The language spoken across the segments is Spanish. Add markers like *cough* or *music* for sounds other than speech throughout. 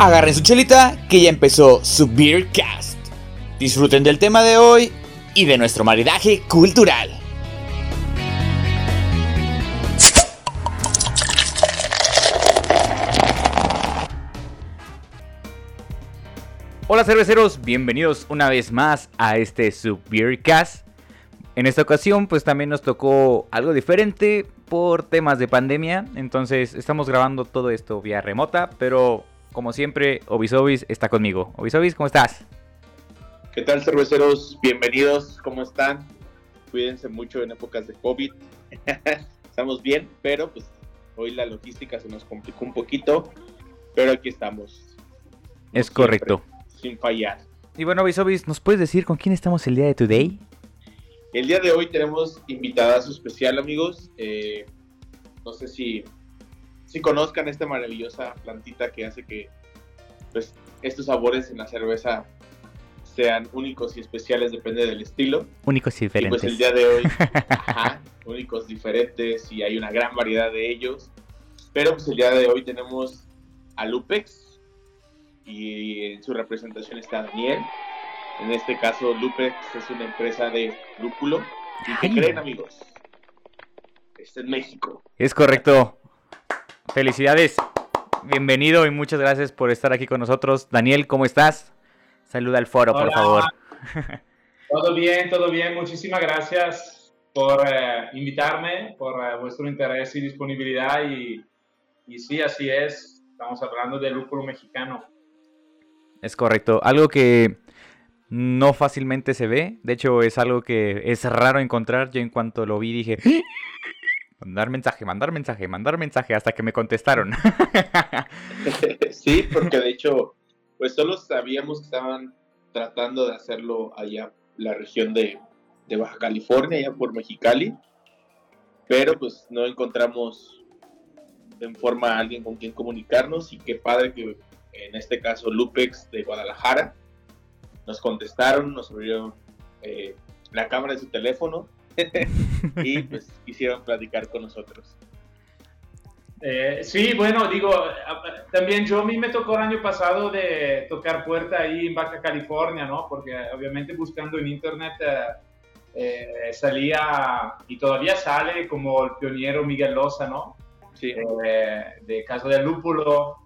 Agarren su chelita que ya empezó su Beercast. Disfruten del tema de hoy y de nuestro maridaje cultural. Hola cerveceros, bienvenidos una vez más a este su Beercast. En esta ocasión pues también nos tocó algo diferente por temas de pandemia, entonces estamos grabando todo esto vía remota, pero como siempre, Obisobis está conmigo. Obisobis, ¿cómo estás? ¿Qué tal, cerveceros? Bienvenidos, ¿cómo están? Cuídense mucho en épocas de COVID. *laughs* estamos bien, pero pues hoy la logística se nos complicó un poquito, pero aquí estamos. Es correcto. Sin fallar. Y bueno, Obisobis, ¿nos puedes decir con quién estamos el día de today? El día de hoy tenemos invitada su especial, amigos. Eh, no sé si si conozcan esta maravillosa plantita que hace que pues, estos sabores en la cerveza sean únicos y especiales, depende del estilo. Únicos y diferentes. Y pues el día de hoy, *laughs* únicos, diferentes y hay una gran variedad de ellos. Pero pues el día de hoy tenemos a Lupex y en su representación está Daniel. En este caso, Lupex es una empresa de lúpulo. ¿Y qué creen, amigos? Está en México. Es correcto. Felicidades, bienvenido y muchas gracias por estar aquí con nosotros. Daniel, ¿cómo estás? Saluda al foro, por favor. Todo bien, todo bien. Muchísimas gracias por eh, invitarme, por eh, vuestro interés y disponibilidad. Y, y sí, así es. Estamos hablando del lúpulo mexicano. Es correcto. Algo que no fácilmente se ve. De hecho, es algo que es raro encontrar. Yo en cuanto lo vi dije, Mandar mensaje, mandar mensaje, mandar mensaje, hasta que me contestaron. *laughs* sí, porque de hecho, pues solo sabíamos que estaban tratando de hacerlo allá, la región de, Baja California, allá por Mexicali, pero pues no encontramos en forma a alguien con quien comunicarnos y qué padre que en este caso Lupex de Guadalajara nos contestaron, nos abrieron eh, la cámara de su teléfono *laughs* y pues quisieron platicar con nosotros. Eh, sí, bueno, digo, también yo a mí me tocó el año pasado de tocar puerta ahí en Baja California, ¿no? Porque obviamente buscando en internet eh, eh, salía y todavía sale como el pionero Miguel Loza, ¿no? Sí. de Casa del Lúpulo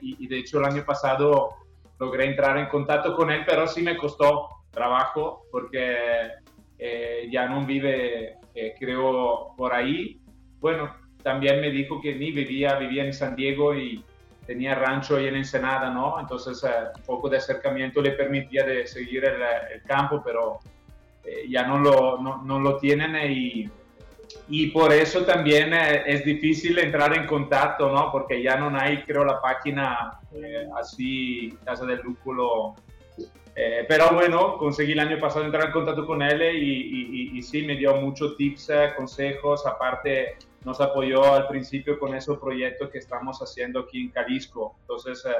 y, y, de hecho el año pasado logré entrar en contacto con él, pero sí me costó trabajo porque eh, ya no vive, eh, creo, por ahí. Bueno, también me dijo que ni vivía, vivía en San Diego y tenía rancho ahí en Ensenada, ¿no? Entonces, eh, un poco de acercamiento le permitía de seguir el, campo, pero ya no lo, no, no lo tienen y, y, por eso también es difícil entrar en contacto, ¿no? Porque ya no hay, creo, la página así, Casa del Lúculo eh, pero bueno, conseguí el año pasado entrar en contacto con él y, y, sí, me dio muchos tips, eh, consejos. Aparte, nos apoyó al principio con ese proyecto que estamos haciendo aquí en Jalisco. Entonces, eh,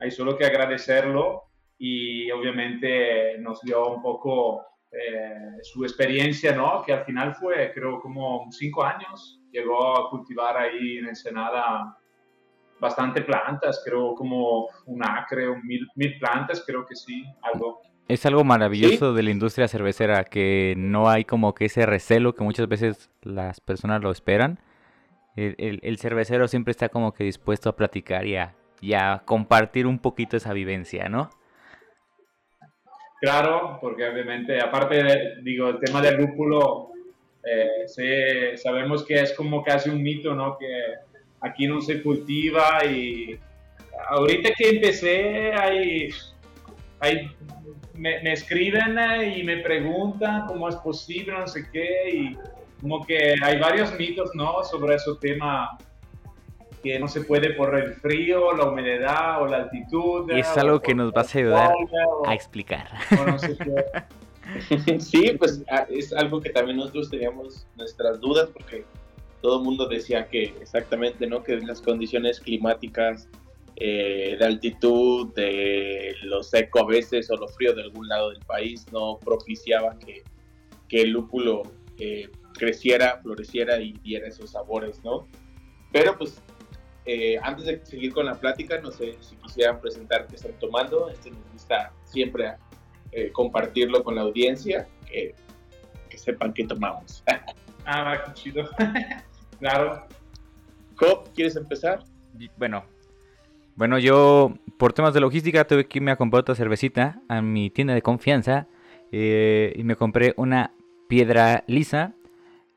hay solo que agradecerlo y obviamente nos dio un poco su experiencia, ¿no? Que al final fue, creo, como cinco años. Llegó a cultivar ahí en Ensenada bastante plantas, creo como un acre, un mil, mil plantas, creo que sí, algo. Es algo maravilloso de la industria cervecera, que no hay como que ese recelo que muchas veces las personas lo esperan. El, cervecero siempre está como que dispuesto a platicar y a, compartir un poquito esa vivencia, ¿no? Claro, porque obviamente, aparte, digo, el tema del lúpulo, eh, sabemos que es como casi un mito, ¿no? Que aquí no se cultiva y ahorita que empecé hay, hay me, escriben y me preguntan cómo es posible, no sé qué, y como que hay varios mitos, ¿no? Sobre ese tema que no se puede por el frío, la humedad o la altitud. Y es algo que nos vas a ayudar a explicar. *laughs* sí, pues ah, es algo que también nosotros teníamos nuestras dudas porque todo el mundo decía que exactamente, ¿no? Que las condiciones climáticas eh, de altitud, de lo seco a veces o lo frío de algún lado del país no propiciaba que, el lúpulo eh, creciera, floreciera y diera esos sabores, ¿no? Pero pues eh, antes de seguir con la plática, no sé si quisieran presentar qué están tomando. Este nos gusta siempre eh, compartirlo con la audiencia, que, que sepan qué tomamos. *laughs* ah, qué chido. *laughs* claro. Cop, ¿quieres empezar? Bueno, bueno, yo por temas de logística tuve que irme a comprar otra cervecita a mi tienda de confianza eh, y me compré una piedra lisa.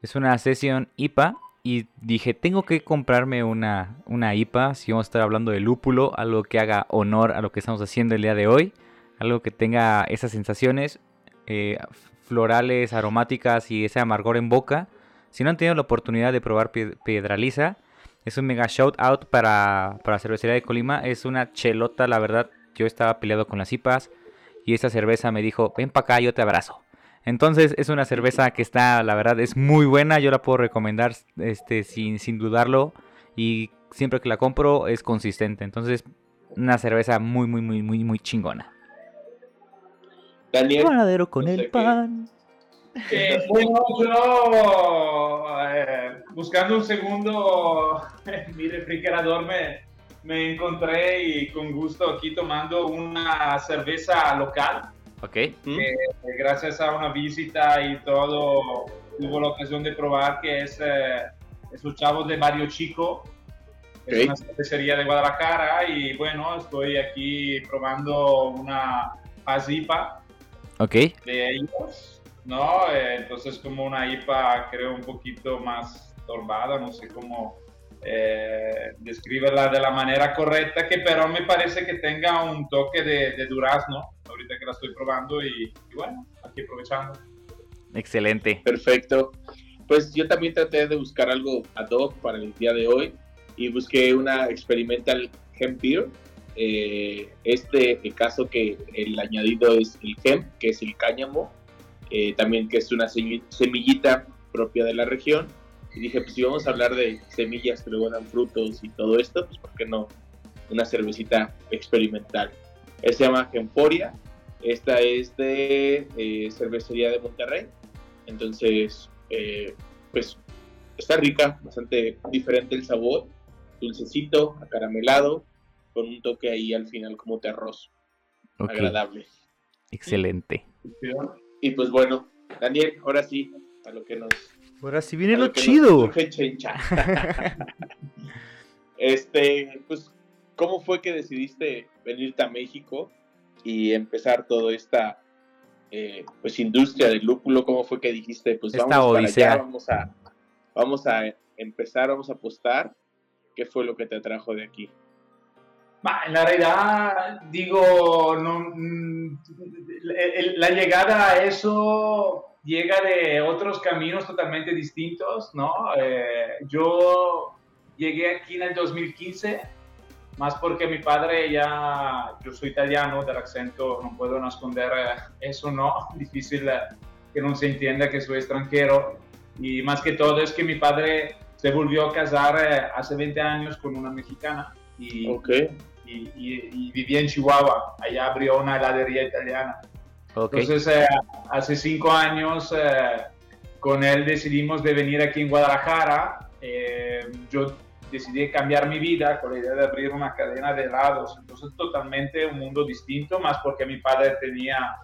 Es una sesión IPA y dije, tengo que comprarme una, una IPA, si vamos a estar hablando de lúpulo, algo que haga honor a lo que estamos haciendo el día de hoy, algo que tenga esas sensaciones eh, florales, aromáticas y ese amargor en boca. Si no han tenido la oportunidad de probar piedra lisa, es un mega shout out para, para la cervecería de Colima. Es una chelota, la verdad. Yo estaba peleado con las IPAs y esta cerveza me dijo, ven para acá, yo te abrazo. Entonces es una cerveza que está, la verdad, es muy buena. Yo la puedo recomendar este, sin, sin dudarlo. Y siempre que la compro es consistente. Entonces, una cerveza muy, muy, muy, muy, muy chingona. Daniel. Panadero con el pan. Eh, *laughs* bueno, yo eh, buscando un segundo en *laughs* mi refrigerador me, me encontré y con gusto aquí tomando una cerveza local Ok. gracias a una visita y todo, tuvo la ocasión de probar que es, eh, los chavos de Barrio Chico. Es una cervecería de Guadalajara y bueno, estoy aquí probando una IPA Ok. de ellos, ¿no? Eh, entonces como una IPA creo un poquito más torbada, no sé cómo eh, describirla de la manera correcta, que pero me parece que tenga un toque de, de durazno ahorita que la estoy probando y, bueno, aquí aprovechando. Excelente. Perfecto. Pues yo también traté de buscar algo ad hoc para el día de hoy y busqué una experimental hemp beer. Eh, este caso que el añadido es el hemp, que es el cáñamo, eh, también que es una semillita propia de la región. Y dije, pues si vamos a hablar de semillas que luego dan frutos y todo esto, pues ¿por qué no una cervecita experimental? se llama Gemporia. Esta es de eh, cervecería de Monterrey. Entonces, eh, pues está rica, bastante diferente el sabor. Dulcecito, acaramelado, con un toque ahí al final como terroso. Agradable. Excelente. Y pues bueno, Daniel, ahora sí, a lo que nos. Ahora sí viene lo, chido. *laughs* este, pues ¿Cómo fue que decidiste venirte a México y empezar toda esta eh, pues industria del lúpulo? ¿Cómo fue que dijiste, pues vamos para allá, vamos a, vamos a empezar, vamos a apostar? ¿Qué fue lo que te atrajo de aquí? En la realidad, digo, mm, la llegada a eso llega de otros caminos totalmente distintos, ¿no? Eh, yo llegué aquí en el 2015 más porque mi padre ya, yo soy italiano, del acento no puedo no esconder eh, eso, ¿no? *laughs* Difícil eh, que no se entienda que soy extranjero. Y más que todo es que mi padre se volvió a casar hace 20 años con una mexicana y, y, vivía en Chihuahua. Allá abrió una heladería italiana. Entonces, hace cinco años con él decidimos de venir aquí en Guadalajara. yo decidí cambiar mi vida con la idea de abrir una cadena de helados. Entonces, totalmente un mundo distinto, más porque mi padre tenía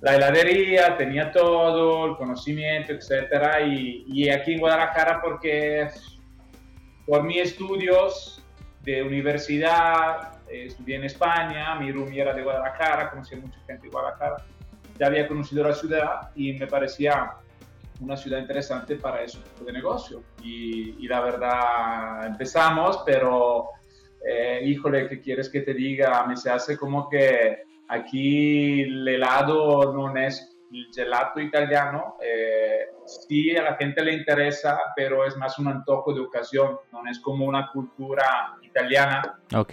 la heladería, tenía todo, el conocimiento, etcétera, y, y aquí en Guadalajara porque por mis estudios de universidad, eh, estudié en España, mi roomie era de Guadalajara, conocí a mucha gente de Guadalajara, ya había conocido la ciudad y me parecía una ciudad interesante para ese tipo de negocio. Y, la verdad, empezamos, pero eh, híjole, ¿qué quieres que te diga? Me se hace como que aquí el helado no es el gelato italiano. Eh, sí, a la gente le interesa, pero es más un antojo de ocasión, no es como una cultura italiana. Ok.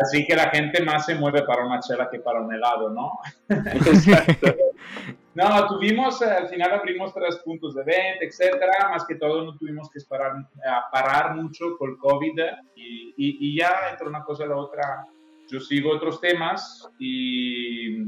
Así que la gente más se mueve para una chela que para un helado, ¿no? *laughs* *laughs* No, tuvimos, eh, al final abrimos tres puntos de venta, etcétera, más que todo no tuvimos que parar, parar mucho con el COVID y, y, ya entre una cosa y la otra yo sigo otros temas y,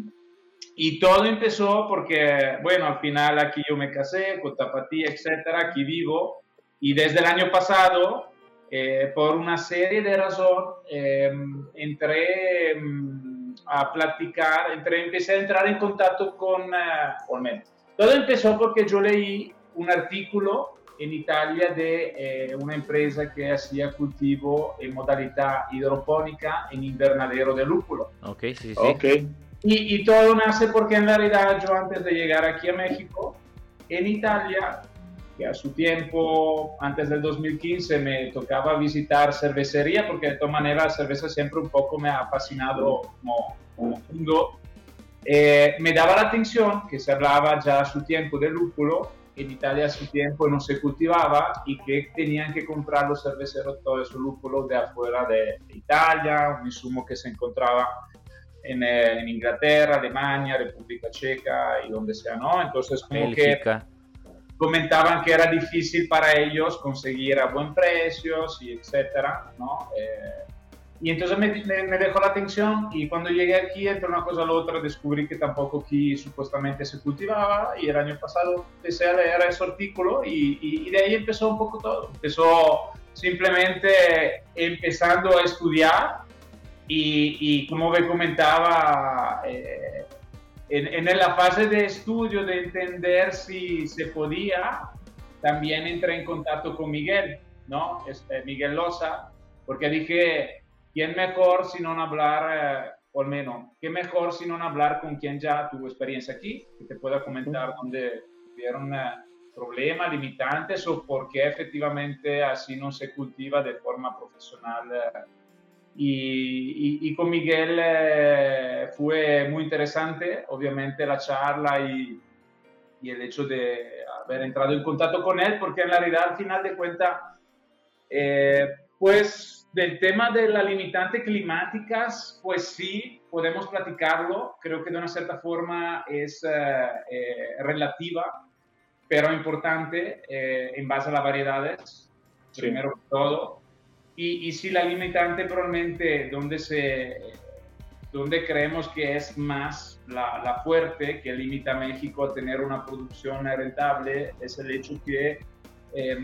y todo empezó porque, bueno, al final aquí yo me casé con Tapatía, etcétera, aquí vivo y desde el año pasado eh, por una serie de razones, eh, entré mm, a platicar, entré, empecé a entrar en contacto con, uh, Todo empezó porque yo leí un artículo en Italia de una empresa que hacía cultivo en modalidad hidropónica en invernadero de lúpulo. Ok, sí, sí. Okay. Y, y todo nace porque en realidad yo antes de llegar aquí a México, en Italia que a su tiempo, antes del 2015, me tocaba visitar cervecería, porque de todas maneras la cerveza siempre un poco me ha fascinado como, mundo. Eh, me daba la atención que se hablaba ya a su tiempo de lúpulo, en Italia a su tiempo no se cultivaba y que tenían que comprar los cerveceros todo ese lúpulo de afuera de Italia, un insumo que se encontraba en, eh, en, Inglaterra, Alemania, República Checa y donde sea, ¿no? Entonces como que comentaban que era difícil para ellos conseguir a buen precio y etcétera, ¿no? Eh, y entonces me, me, dejó la atención y cuando llegué aquí, entre una cosa a la otra, descubrí que tampoco aquí supuestamente se cultivaba y el año pasado empecé a leer ese artículo y, y, de ahí empezó un poco todo. Empezó simplemente empezando a estudiar y, y como me comentaba, eh, en, la fase de estudio, de entender si se podía, también entré en contacto con Miguel, ¿no? Este, Miguel Loza, porque dije, ¿quién mejor si no hablar, eh, o al menos, qué mejor si no hablar con quien ya tuvo experiencia aquí, que te pueda comentar dónde tuvieron eh, problemas, limitantes o por qué efectivamente así no se cultiva de forma profesional eh, y, con Miguel eh, fue muy interesante, obviamente la charla y, y, el hecho de haber entrado en contacto con él, porque en realidad al final de cuentas, eh, pues del tema de las limitantes climáticas, pues sí, podemos platicarlo, creo que de una cierta forma es eh, relativa, pero importante en base a las variedades, primero que todo. Y, y si la limitante probablemente donde, se, donde creemos que es más la, la, fuerte que limita a México a tener una producción rentable es el hecho que eh,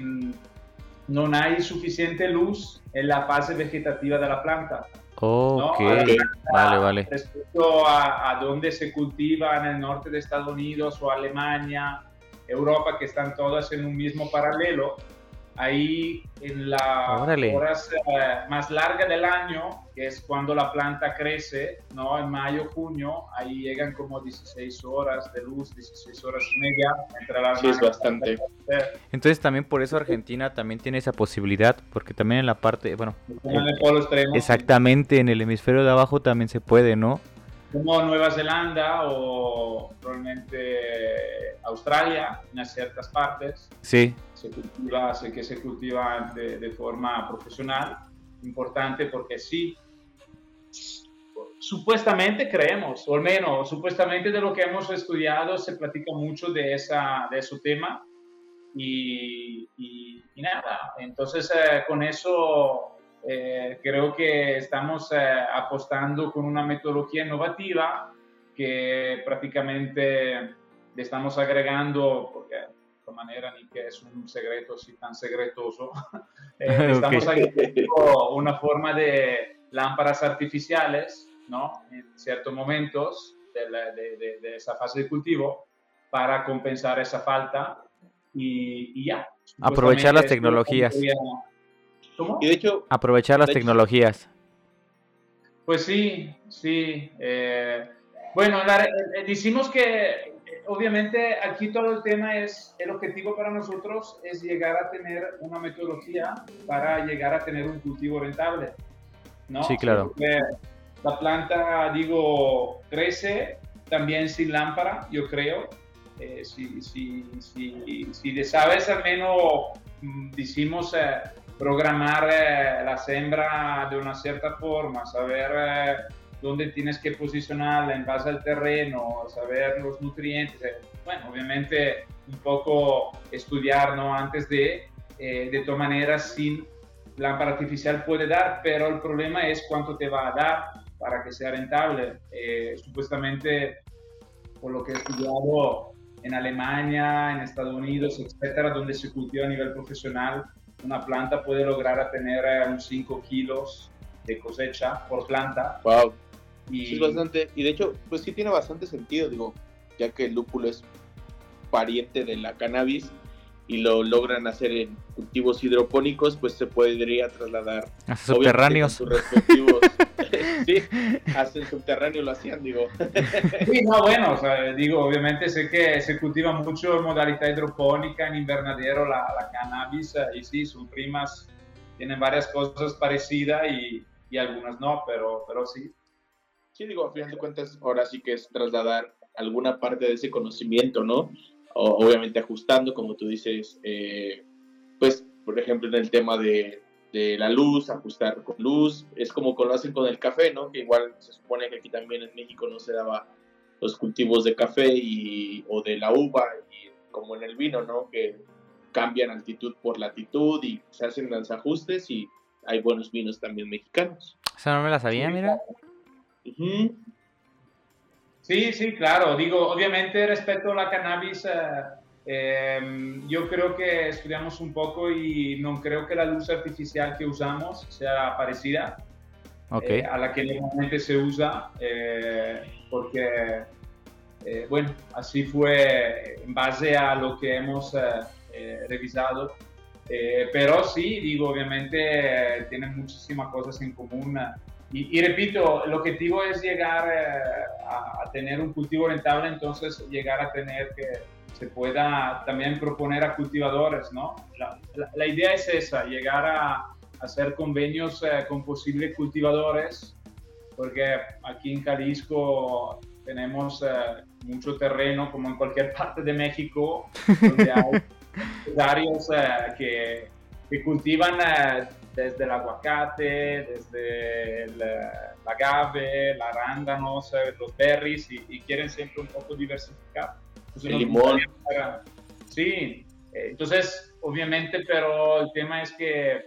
no hay suficiente luz en la fase vegetativa de la planta. Ok, vale, vale. Respecto a, a donde se cultiva en el norte de Estados Unidos o Alemania, Europa, que están todas en un mismo paralelo, ahí en la horas eh, más larga del año, que es cuando la planta crece, ¿no? En mayo, junio, ahí llegan como 16 horas de luz, 16 horas y media entre las Sí, es bastante. Entonces también por eso Argentina también tiene esa posibilidad, porque también en la parte, bueno, en el polo extremo. Exactamente, en el hemisferio de abajo también se puede, ¿no? Como Nueva Zelanda o probablemente Australia, en ciertas partes. Sí se cultiva, sé que se cultiva de, de forma profesional, importante porque sí, supuestamente creemos, o al menos supuestamente de lo que hemos estudiado se platica mucho de, esa, de ese tema y, y, nada, entonces eh, con eso eh, creo que estamos eh, apostando con una metodología innovativa que prácticamente le estamos agregando, porque manera ni que es un secreto así tan secretoso. *laughs* eh, *laughs* estamos agregando una forma de lámparas artificiales, ¿no? En ciertos momentos de, la, de, de, esa fase de cultivo para compensar esa falta y, y ya. Aprovechar las tecnologías. ¿Cómo? Y de hecho, aprovechar las tecnologías. Pues sí, sí. Eh, bueno, la, eh, decimos que obviamente aquí todo el tema es, el objetivo para nosotros es llegar a tener una metodología para llegar a tener un cultivo rentable. ¿no? Sí, claro. Porque la planta, digo, crece también sin lámpara, yo creo. Eh, si, si, si, si, sabes al menos, mm, decimos, eh, programar eh, la sembra de una cierta forma, saber eh, dónde tienes que posicionarla en base al terreno, saber los nutrientes. Eh, bueno, obviamente un poco estudiar ¿no? antes de, eh, de todas maneras, sin lámpara artificial puede dar, pero el problema es cuánto te va a dar para que sea rentable. Eh, supuestamente, por lo que he estudiado en Alemania, en Estados Unidos, etcétera, donde se cultiva a nivel profesional, una planta puede lograr a tener eh, unos 5 kilos de cosecha por planta. Wow. Y... es bastante, y de hecho, pues sí tiene bastante sentido, digo, ya que el lúpulo es pariente de la cannabis, y lo logran hacer en cultivos hidropónicos, pues se podría trasladar a subterráneos. Sus respectivos, *laughs* sí, hasta el subterráneo lo hacían, digo. *laughs* Sí, no, bueno, o sea, digo, obviamente sé que se cultiva mucho en modalidad hidropónica, en invernadero, la, la cannabis, y sí, sus primas tienen varias cosas parecidas y, y algunas no, pero, pero sí. Sí, digo, a final de cuentas, ahora sí que es trasladar alguna parte de ese conocimiento, ¿no? obviamente ajustando, como tú dices, eh, pues, por ejemplo, en el tema de, de, la luz, ajustar con luz, es como lo hacen con el café, ¿no? Que igual se supone que aquí también en México no se daba los cultivos de café y, o de la uva, y como en el vino, ¿no? Que cambian altitud por latitud y se hacen los ajustes y hay buenos vinos también mexicanos. Eso no me la sabía, mira. Sí, sí, claro. Digo, obviamente respecto a la cannabis, eh, yo creo que estudiamos un poco y no creo que la luz artificial que usamos sea parecida okay. Eh, a la que normalmente se usa, eh, porque, bueno, así fue en base a lo que hemos revisado. pero sí, digo, obviamente tienen muchísimas cosas en común y, repito, el objetivo es llegar eh, a, tener un cultivo rentable, entonces llegar a tener que se pueda también proponer a cultivadores, ¿no? La, idea es esa, llegar a, hacer convenios eh, con posibles cultivadores, porque aquí en Jalisco tenemos eh, mucho terreno, como en cualquier *laughs* parte de México, donde hay *laughs* empresarios que, que, cultivan desde el aguacate, desde el, la agave, la arándanos, los berries y, quieren siempre un poco diversificar. El limón. Sí, eh, entonces obviamente, pero el tema es que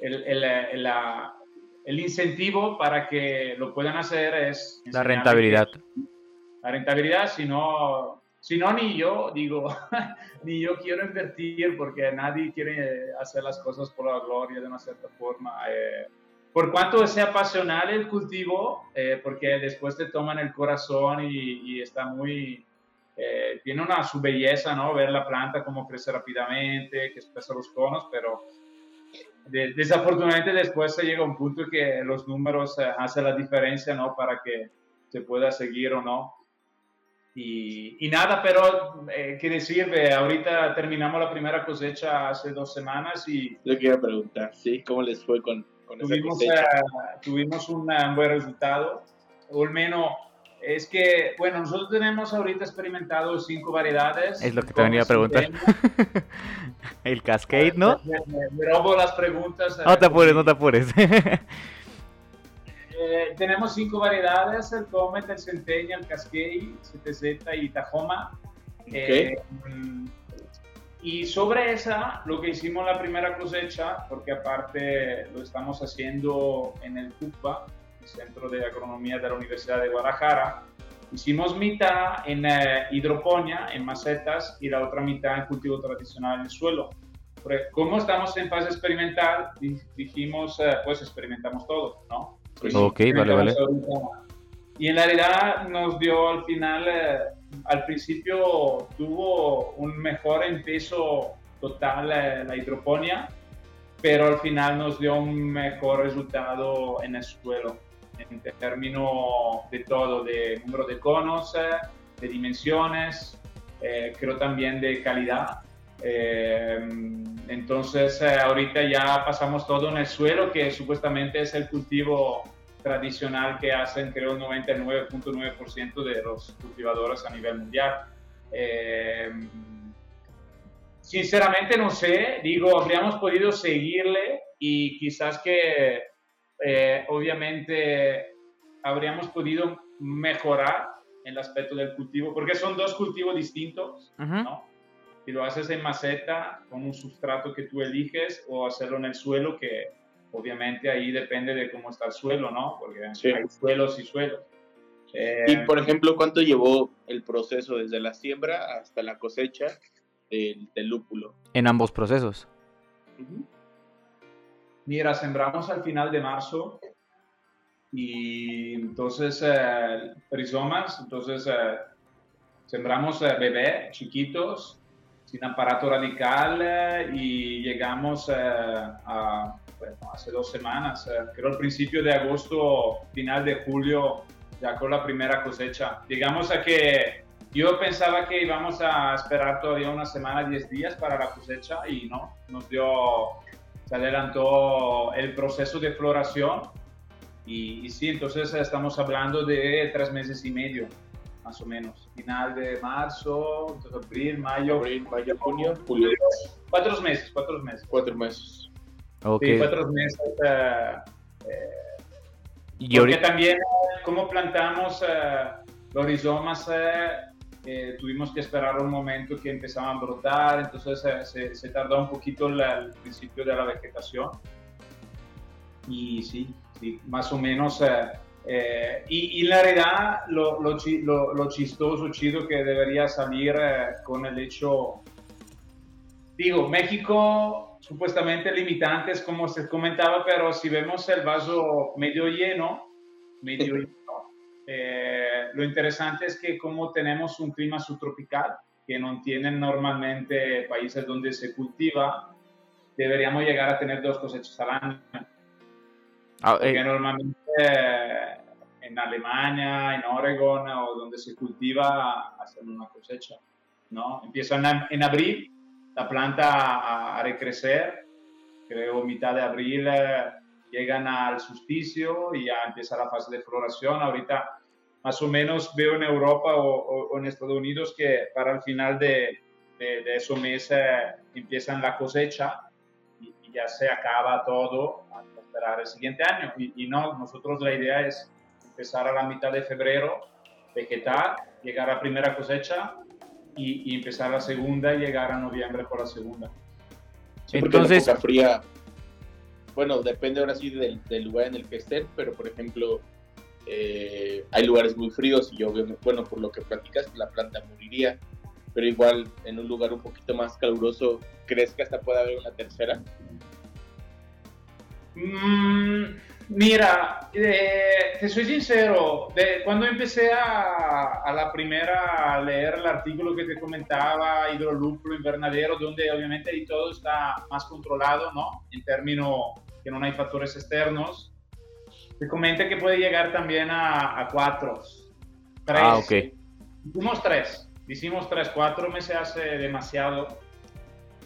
el, el, el, el, incentivo para que lo puedan hacer es... La rentabilidad. La rentabilidad, si no, si no, ni yo, digo, *laughs* ni yo quiero invertir porque nadie quiere hacer las cosas por la gloria de una cierta forma. Eh, por cuanto sea pasional el cultivo, eh, porque después te toman el corazón y, está muy, eh, tiene una su belleza, ¿no? Ver la planta cómo crece rápidamente, que expresa los conos, pero desafortunadamente después se llega a un punto que los números hacen la diferencia, ¿no? Para que se pueda seguir o no. Y, nada, pero eh, ¿qué decir? ahorita terminamos la primera cosecha hace dos semanas y... Lo quiero preguntar, ¿sí? ¿Cómo les fue con, con tuvimos, esa cosecha? Uh, tuvimos un buen resultado, o al menos es que, bueno, nosotros tenemos ahorita experimentado cinco variedades. Es lo que te venía a preguntar. *laughs* el Cascade, ¿no? Me, me, robo las preguntas. No te apures, no te apures. *laughs* Eh, tenemos cinco variedades, el Comet, el Centennial, el Cascade, CTZ y Tahoma. Eh, y sobre esa, lo que hicimos la primera cosecha, porque aparte lo estamos haciendo en el CUPA, el Centro de Agronomía de la Universidad de Guadalajara, hicimos mitad en eh, hidroponía, en macetas, y la otra mitad en cultivo tradicional en el suelo. como estamos en fase experimental, dijimos, pues experimentamos todo, ¿no? Pues ok, vale, vale. Y en realidad nos dio al final, eh, al principio tuvo un mejor en peso total eh, la hidroponía, pero al final nos dio un mejor resultado en el suelo, en términos de todo, de número de conos, eh, de dimensiones, creo también de calidad. entonces ahorita ya pasamos todo en el suelo, que supuestamente es el cultivo tradicional que hacen creo el 99.9% de los cultivadores a nivel mundial. Eh, sinceramente no sé, digo, habríamos podido seguirle y quizás que eh, obviamente habríamos podido mejorar el aspecto del cultivo, porque son dos cultivos distintos, ¿no? Si lo haces en maceta con un sustrato que tú eliges o hacerlo en el suelo que obviamente ahí depende de cómo está el suelo, ¿no? Porque hay suelos y suelos. Eh, y por ejemplo, ¿cuánto llevó el proceso desde la siembra hasta la cosecha del, lúpulo? En ambos procesos. Mira, sembramos al final de marzo y entonces eh, rizomas, entonces eh, sembramos eh, bebé chiquitos sin aparato radical eh, y llegamos eh, a, bueno, hace dos semanas, eh, creo al principio de agosto, final de julio, ya con la primera cosecha. Llegamos a que yo pensaba que íbamos a esperar todavía una semana, 10 días para la cosecha y no, nos dio, se adelantó el proceso de floración y, y sí, entonces estamos hablando de tres meses y medio, más o menos. Final de marzo, entonces abril, mayo, Abril, mayo, junio, julio. cuatro meses, cuatro meses. Cuatro meses. Ok. Sí, cuatro meses. eh, eh, y porque ahorita, también, eh, como plantamos eh, los rizomas, eh, eh, tuvimos que esperar un momento que empezaban a brotar, entonces eh, se, se tardó un poquito la- el principio de la vegetación. Y sí, sí, más o menos. eh, eh, y, y la realidad, lo, lo, lo- lo chistoso, chido que debería salir eh, con el hecho. Digo, México supuestamente limitantes, como se comentaba, pero si vemos el vaso medio lleno, medio *laughs* eh, lo interesante es que como tenemos un clima subtropical, que no tienen normalmente países donde se cultiva, deberíamos llegar a tener dos cosechas al año. ah, Porque eh, normalmente eh, en Alemania, en Oregon o donde se cultiva, hacen una cosecha. ¿no? Empiezan en, en abril la planta a, a recrecer, creo mitad de abril eh, llegan al solsticio y ya empieza la fase de floración. Ahorita más o menos veo en Europa o, o- o en Estados Unidos que para el final de, de, de esos meses empiezan la cosecha y, y ya se acaba todo hasta esperar el siguiente año. Y, y no, nosotros la idea es empezar a la mitad de febrero, vegetar, llegar a la primera cosecha y, y empezar la segunda y llegar a noviembre por la segunda. Sí, Entonces- la fría, bueno, depende ahora sí del, del lugar en el que estén, pero por ejemplo, eh, hay lugares muy fríos y obviamente, bueno, por lo que platicas, la planta moriría, pero igual en un lugar un poquito más caluroso, ¿crees que hasta puede haber una tercera? Mm, mira, eh, te soy sincero, de, cuando empecé a, a la primera a leer el artículo que te comentaba, hidrolúpulo invernadero, donde obviamente ahí todo está más controlado, ¿no? En términos que no hay factores externos, te comenta que puede llegar también a, a cuatro, tres. ah, ok. Hicimos tres, hicimos tres, cuatro me se hace demasiado.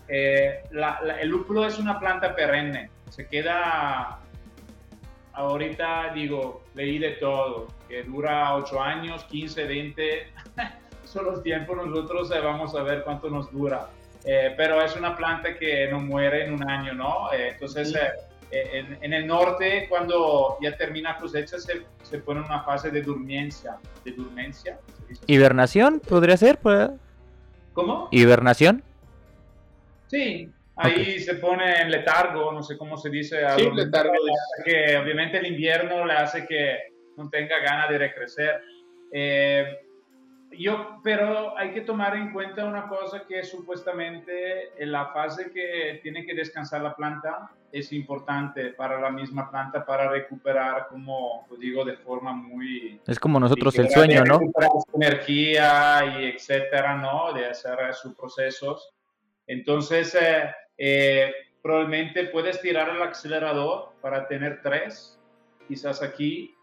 Eh, la- la- el lúpulo es una planta perenne, se queda, ahorita digo, leí de todo, que dura 8 años, 15, 20, son los tiempos, nosotros eh, vamos a ver cuánto nos dura. Eh, pero es una planta que no muere en un año, ¿no? Eh, entonces, Sí. Eh, eh, en, en el norte, cuando ya termina cosecha, se, se pone en una fase de dormiencia. ¿De así? ¿Hibernación podría ser? ¿Cómo? ¿Hibernación? Sí, ahí se pone en letargo, no sé cómo se dice. a Sí, letargo Que obviamente el invierno le hace que no tenga ganas de recrecer. Eh, yo, pero hay que tomar en cuenta una cosa que supuestamente en la fase que tiene que descansar la planta es importante para la misma planta para recuperar, como os digo, de forma muy Es como nosotros el de sueño, ¿no? recuperar su energía y etcétera, ¿no? De hacer sus procesos. Entonces, eh, eh, probablemente puedes tirar el acelerador para tener tres, quizás aquí,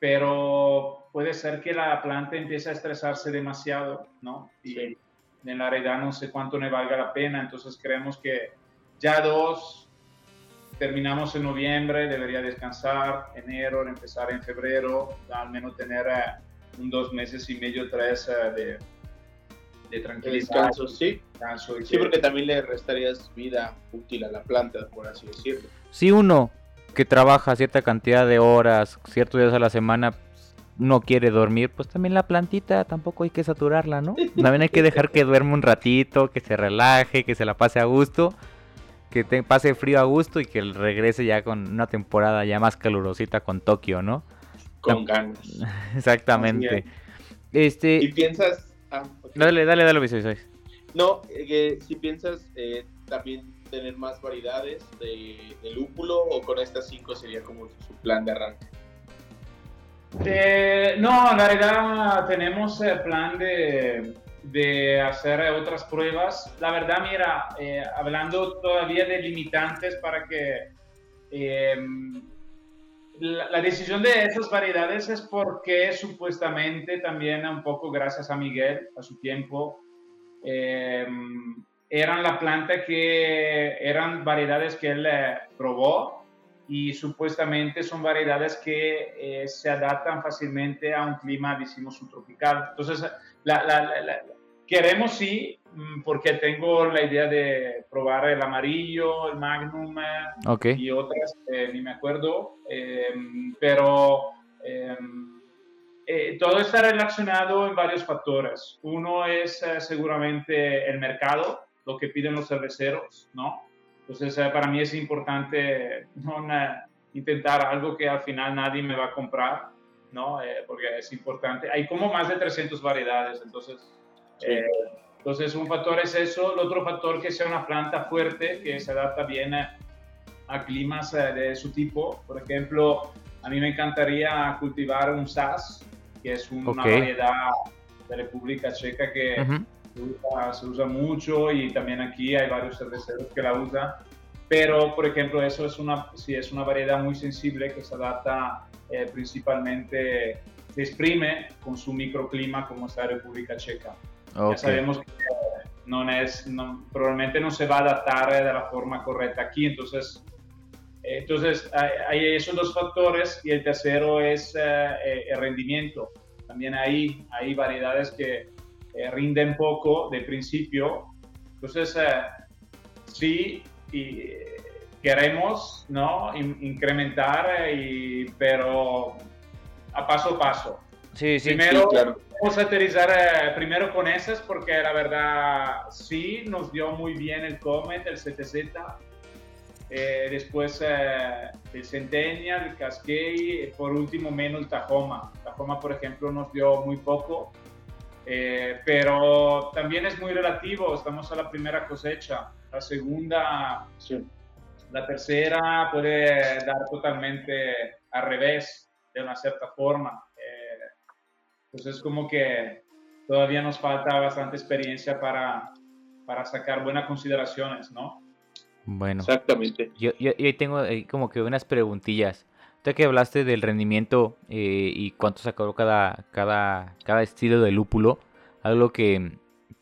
pero puede ser que la planta empiece a estresarse demasiado, ¿no? Y Sí. en la realidad no sé cuánto le valga la pena, entonces creemos que ya dos, terminamos en noviembre, debería descansar, enero, empezar en febrero, al menos tener eh, un dos meses y medio, tres eh, de, de tranquilidad. descanso, sí. descanso Sí, que- porque también le restarías vida útil a la planta, por así decirlo. Si uno que trabaja cierta cantidad de horas, ciertos días a la semana, no quiere dormir, pues también la plantita tampoco hay que saturarla, ¿no? *laughs* También hay que dejar que duerma un ratito, que se relaje, que se la pase a gusto, que te pase frío a gusto y que regrese ya con una temporada ya más calurosita con Tokio, ¿no? Con ganas. *laughs* Exactamente. Y Este, piensas. ah, ok. dale, dale, dale, Luis, Luis. No, eh, si piensas eh, también tener más variedades de, lúpulo o con estas cinco sería como su plan de arranque? Eh, no, en realidad tenemos el plan de, de, hacer otras pruebas. La verdad, mira, eh, hablando todavía de limitantes para que em, la, decisión de esas variedades es porque supuestamente también un poco gracias a Miguel, a su tiempo, em, eran la planta que eran variedades que él eh, probó y supuestamente son variedades que eh, se adaptan fácilmente a un clima, decimos, subtropical. Entonces, queremos sí, mm, porque tengo la idea de probar el amarillo, el magnum eh, y otras, ni me acuerdo, em, pero em, todo está relacionado en varios factores. Uno es seguramente el mercado, lo que piden los cerveceros, ¿no? Entonces, eh, para mí es importante *laughs* no intentar algo que al final nadie me va a comprar, ¿no? Eh, porque es importante. Hay como más de 300 variedades, entonces, eh, entonces un factor es eso. El otro factor que sea una planta fuerte, que se adapta bien a, climas de su tipo. Por ejemplo, a mí me encantaría cultivar un SAS, que es una variedad de República Checa que se usa, mucho y también aquí hay varios cerveceros que la usan. Pero, por ejemplo, eso es una, sí, es una variedad muy sensible que se adapta eh, principalmente, se exprime con su microclima como es la República Checa. Ya sabemos que no es, no, probablemente no se va a adaptar de la forma correcta aquí, entonces, eh, entonces hay, esos dos factores y el tercero es eh, el rendimiento. También hay, hay variedades que eh, rinden poco de principio. Entonces, eh, sí, y queremos ¿no? incrementar, y, pero a paso a paso. Sí, sí, primero, claro. Vamos a aterrizar eh, primero con esas porque la verdad sí nos dio muy bien el Comet, el CTZ. después el Centennial, el Cascade, por último menos el Tajoma. Tajoma, por ejemplo, nos dio muy poco eh, pero también es muy relativo, estamos a la primera cosecha, la segunda, la tercera puede dar totalmente al revés de una cierta forma. Entonces es como que todavía nos falta bastante experiencia para, para sacar buenas consideraciones, ¿no? Bueno, exactamente. Yo, yo, yo tengo como que unas preguntillas. Ya que hablaste del rendimiento eh, y cuánto sacó cada, cada, cada estilo de lúpulo, algo que,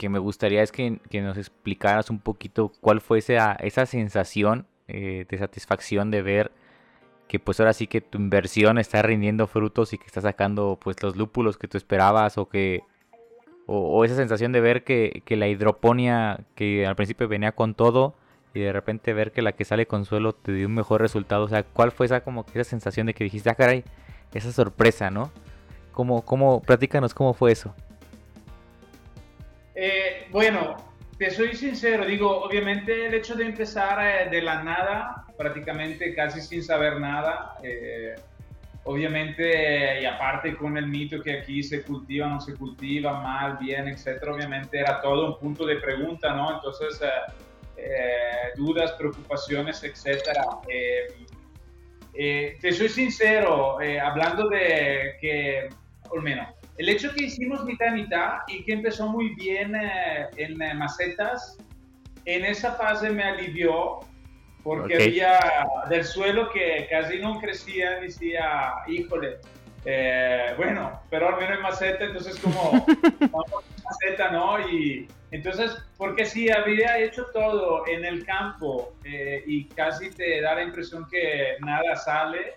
me gustaría es que, nos explicaras un poquito cuál fue esa, esa sensación eh, de satisfacción de ver que pues ahora sí que tu inversión está rindiendo frutos y que está sacando pues los lúpulos que tú esperabas o que o, esa sensación de ver que, que, la hidroponía que al principio venía con todo y de repente ver que la que sale con suelo te dio un mejor resultado. O sea, ¿cuál fue esa como esa sensación de que dijiste, ah, caray, esa sorpresa, ¿no? ¿Cómo, cómo, platícanos cómo fue eso? Eh, bueno, te soy sincero, digo, obviamente el hecho de empezar eh, de la nada, prácticamente casi sin saber nada, eh, obviamente, y aparte con el mito que aquí se cultiva, no se cultiva, mal, bien, etcétera, obviamente era todo un punto de pregunta, ¿no? Entonces, eh, dudas, preocupaciones, etcétera. Eh, eh, te soy sincero, hablando de que, al menos, el hecho que hicimos mitad y mitad y que empezó muy bien en macetas, en esa fase me alivió porque había del suelo que casi no crecía, decía, híjole, bueno, pero al menos en maceta, entonces como, *laughs* maceta, ¿no? Y, entonces, porque si había hecho todo en el campo eh, y casi te da la impresión que nada sale,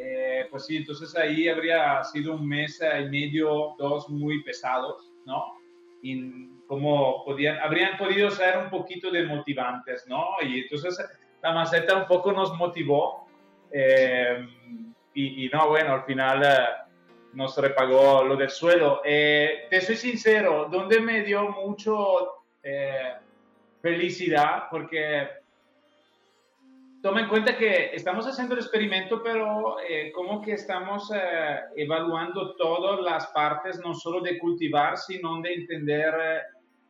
eh, pues sí, entonces ahí habría sido un mes y medio, dos muy pesados, ¿no? Y como podían, habrían podido ser un poquito desmotivantes, ¿no? Y entonces la maceta un poco nos motivó. Eh, y, y, no, bueno, al final nos repagó lo del suelo. Eh, te soy sincero, donde me dio mucho eh, felicidad, porque toma en cuenta que estamos haciendo el experimento, pero eh, como que estamos evaluando todas las partes, no solo de cultivar, sino de entender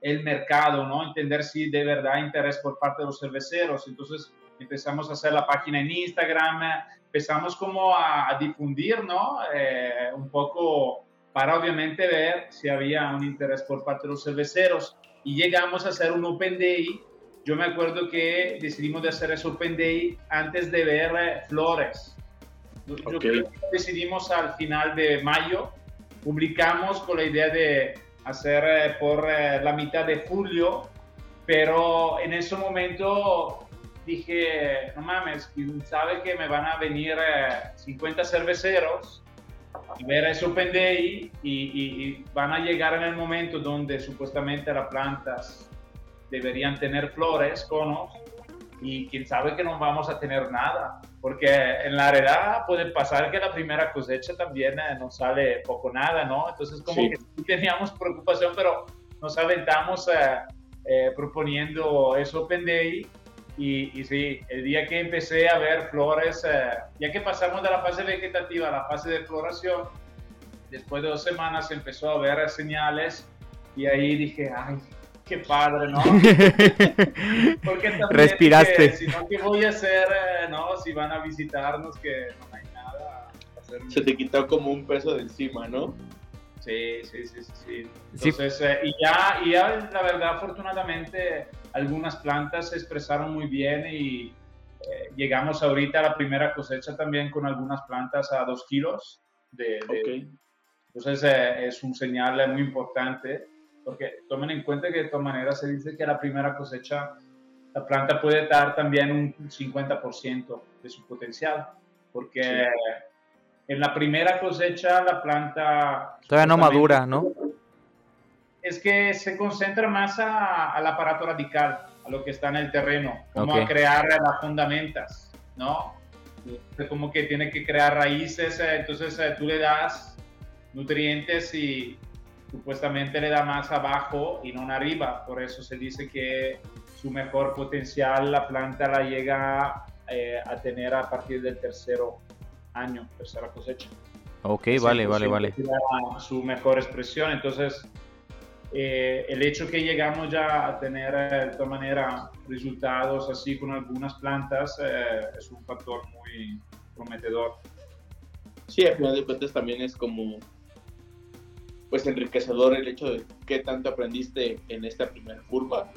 el mercado, ¿no? Entender si de verdad hay interés por parte de los cerveceros. Entonces empezamos a hacer la página en Instagram, empezamos como a, difundir, ¿no? Eh, un poco para obviamente ver si había un interés por parte de los cerveceros. Y llegamos a hacer un Open Day. Yo me acuerdo que decidimos de hacer ese Open Day antes de ver eh, Flores. decidimos al final de mayo, publicamos con la idea de hacer eh, por eh, la mitad de julio, pero en ese momento dije, no mames, sabe que me van a venir 50 cerveceros y ver ese Open Day y, van a llegar en el momento donde supuestamente las plantas deberían tener flores, conos, y quién sabe que no vamos a tener nada, porque en la realidad puede pasar que la primera cosecha también eh, nos sale poco nada, ¿no? Entonces como que teníamos preocupación, pero nos aventamos eh, eh, proponiendo ese Open Day y, sí, el día que empecé a ver flores, eh, ya que pasamos de la fase vegetativa a la fase de floración, después de dos semanas empezó a ver señales y ahí dije, ay, qué padre, ¿no? *laughs* Porque también Respiraste. si no, ¿qué voy a hacer, eh, no? Si van a visitarnos, que no hay nada. Se te quitó como un peso de encima, ¿no? Sí, sí, sí, sí. Entonces, eh, y, ya, y ya, la verdad, afortunadamente, algunas plantas se expresaron muy bien y eh, llegamos ahorita a la primera cosecha también con algunas plantas a dos kilos. De, Entonces, eh, es un señal muy importante porque tomen en cuenta que de todas maneras se dice que la primera cosecha la planta puede dar también un 50% de su potencial, porque en la primera cosecha la planta... Todavía no madura, ¿no? Es que se concentra más al aparato radical, a lo que está en el terreno, como a crear las fundamentas, ¿no? Como que tiene que crear raíces, eh, entonces eh, tú le das nutrientes y supuestamente le da más abajo y no arriba, por eso se dice que su mejor potencial la planta la llega eh, a tener a partir del tercero año, tercera cosecha. Ok, vale, vale, vale. Su mejor expresión, entonces eh, el hecho que llegamos ya a tener eh, de todas manera resultados así con algunas plantas eh, es un factor muy prometedor. Sí, al final de cuentas también es como pues enriquecedor el hecho de qué tanto aprendiste en esta primera curva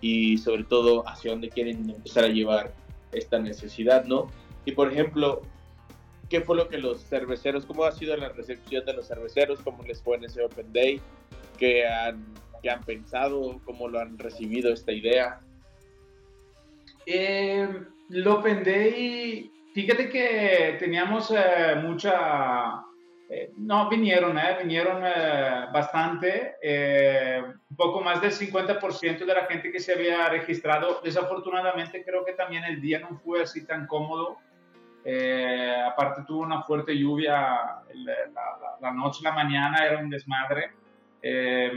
y sobre todo hacia dónde quieren empezar a llevar esta necesidad, ¿no? Y por ejemplo, ¿Qué fue lo que los cerveceros, cómo ha sido la recepción de los cerveceros? ¿Cómo les fue en ese Open Day? ¿Qué han, qué han pensado? ¿Cómo lo han recibido esta idea? Eh, el Open Day, fíjate que teníamos eh, mucha... Eh, no, vinieron, eh, vinieron bastante, un poco más del 50% de la gente que se había registrado. Desafortunadamente creo que también el día no fue así tan cómodo eh, aparte tuvo una fuerte lluvia la, la, noche, la mañana era un desmadre. Eh,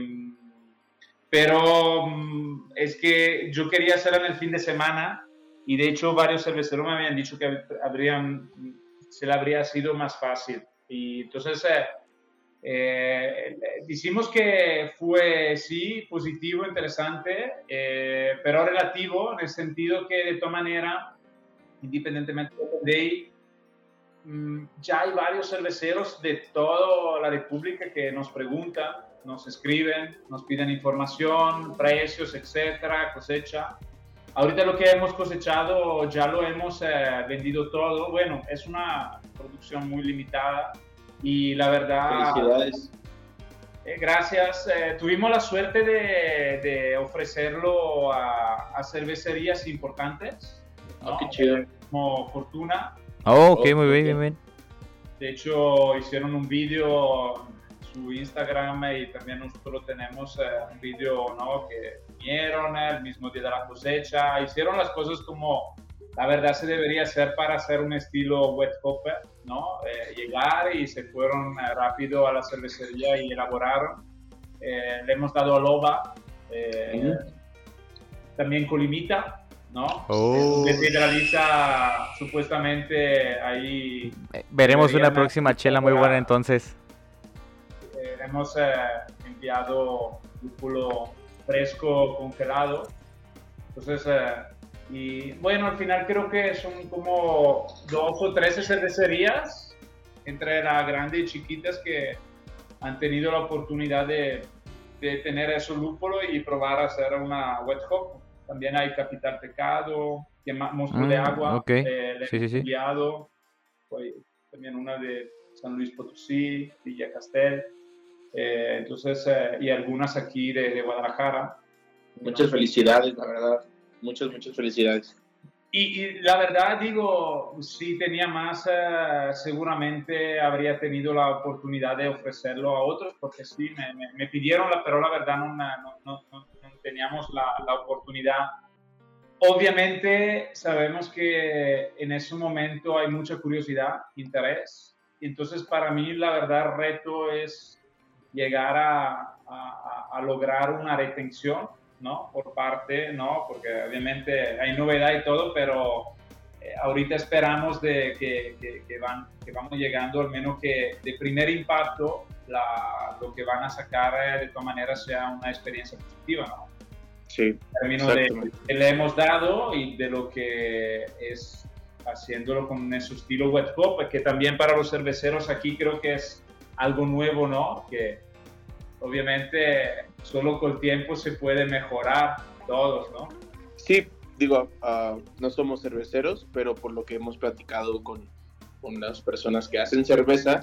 pero mm, es que yo quería hacerla en el fin de semana y de hecho varios cerveceros me habían dicho que se le habría sido más fácil. Y entonces eh, decimos que fue sí positivo, interesante, pero relativo en el sentido que de toda manera independientemente de ahí, mm, ya hay varios cerveceros de toda la República que nos preguntan, nos escriben, nos piden información, precios, etcétera, cosecha. Ahorita lo que hemos cosechado ya lo hemos eh, vendido todo. Bueno, es una producción muy limitada y la verdad... Felicidades. Eh, gracias. Eh, tuvimos la suerte de, de ofrecerlo a, a cervecerías importantes Ah, qué chido. Como Fortuna. Oh, ok, muy bien, muy bien. De hecho, hicieron un vídeo en su Instagram y también nosotros tenemos eh, un vídeo ¿no? que vinieron el mismo día de la cosecha. Hicieron las cosas como la verdad se debería hacer para hacer un estilo wet hopper, ¿no? Eh, llegar y se fueron eh, rápido a la cervecería y elaboraron. le hemos dado a Loba, también Colimita, ¿no? Oh. Que se realiza supuestamente ahí. Eh, veremos una próxima chela muy buena entonces. Eh, hemos eh, enviado lúpulo fresco congelado. Entonces, y bueno, al final creo que son como dos o tres cervecerías entre las grandes y chiquitas que han tenido la oportunidad de, de tener eso lúpulo y probar a hacer una wet hop. También hay Capital Pecado, Monstruo de mm, Agua, eh, sí, sí, sí. también una de San Luis Potosí, Villa Castel, eh, entonces, eh, y algunas aquí de, de Guadalajara. Muchas felicidades, la verdad. Muchas, muchas felicidades. Y, la verdad, digo, si tenía más, eh, seguramente habría tenido la oportunidad de ofrecerlo a otros, porque sí, me, me, pidieron, pero la verdad no, no, no, no teníamos la, oportunidad. Obviamente sabemos que en ese momento hay mucha curiosidad, interés, entonces para mí la verdad el reto es llegar a lograr una retención ¿no? Por parte, ¿no? Porque obviamente hay novedad y todo, pero eh, ahorita esperamos de que, que, van, que vamos llegando, al menos que de primer impacto, la, lo que van a sacar eh, de todas maneras sea una experiencia positiva, ¿no? Sí. En términos de que le hemos dado y de lo que es haciéndolo con ese estilo wet hop, que también para los cerveceros aquí creo que es algo nuevo, ¿no? Que obviamente solo con el tiempo se puede mejorar todos, ¿no? Sí, digo, uh, no somos cerveceros, pero por lo que hemos platicado con, con las personas que hacen cerveza,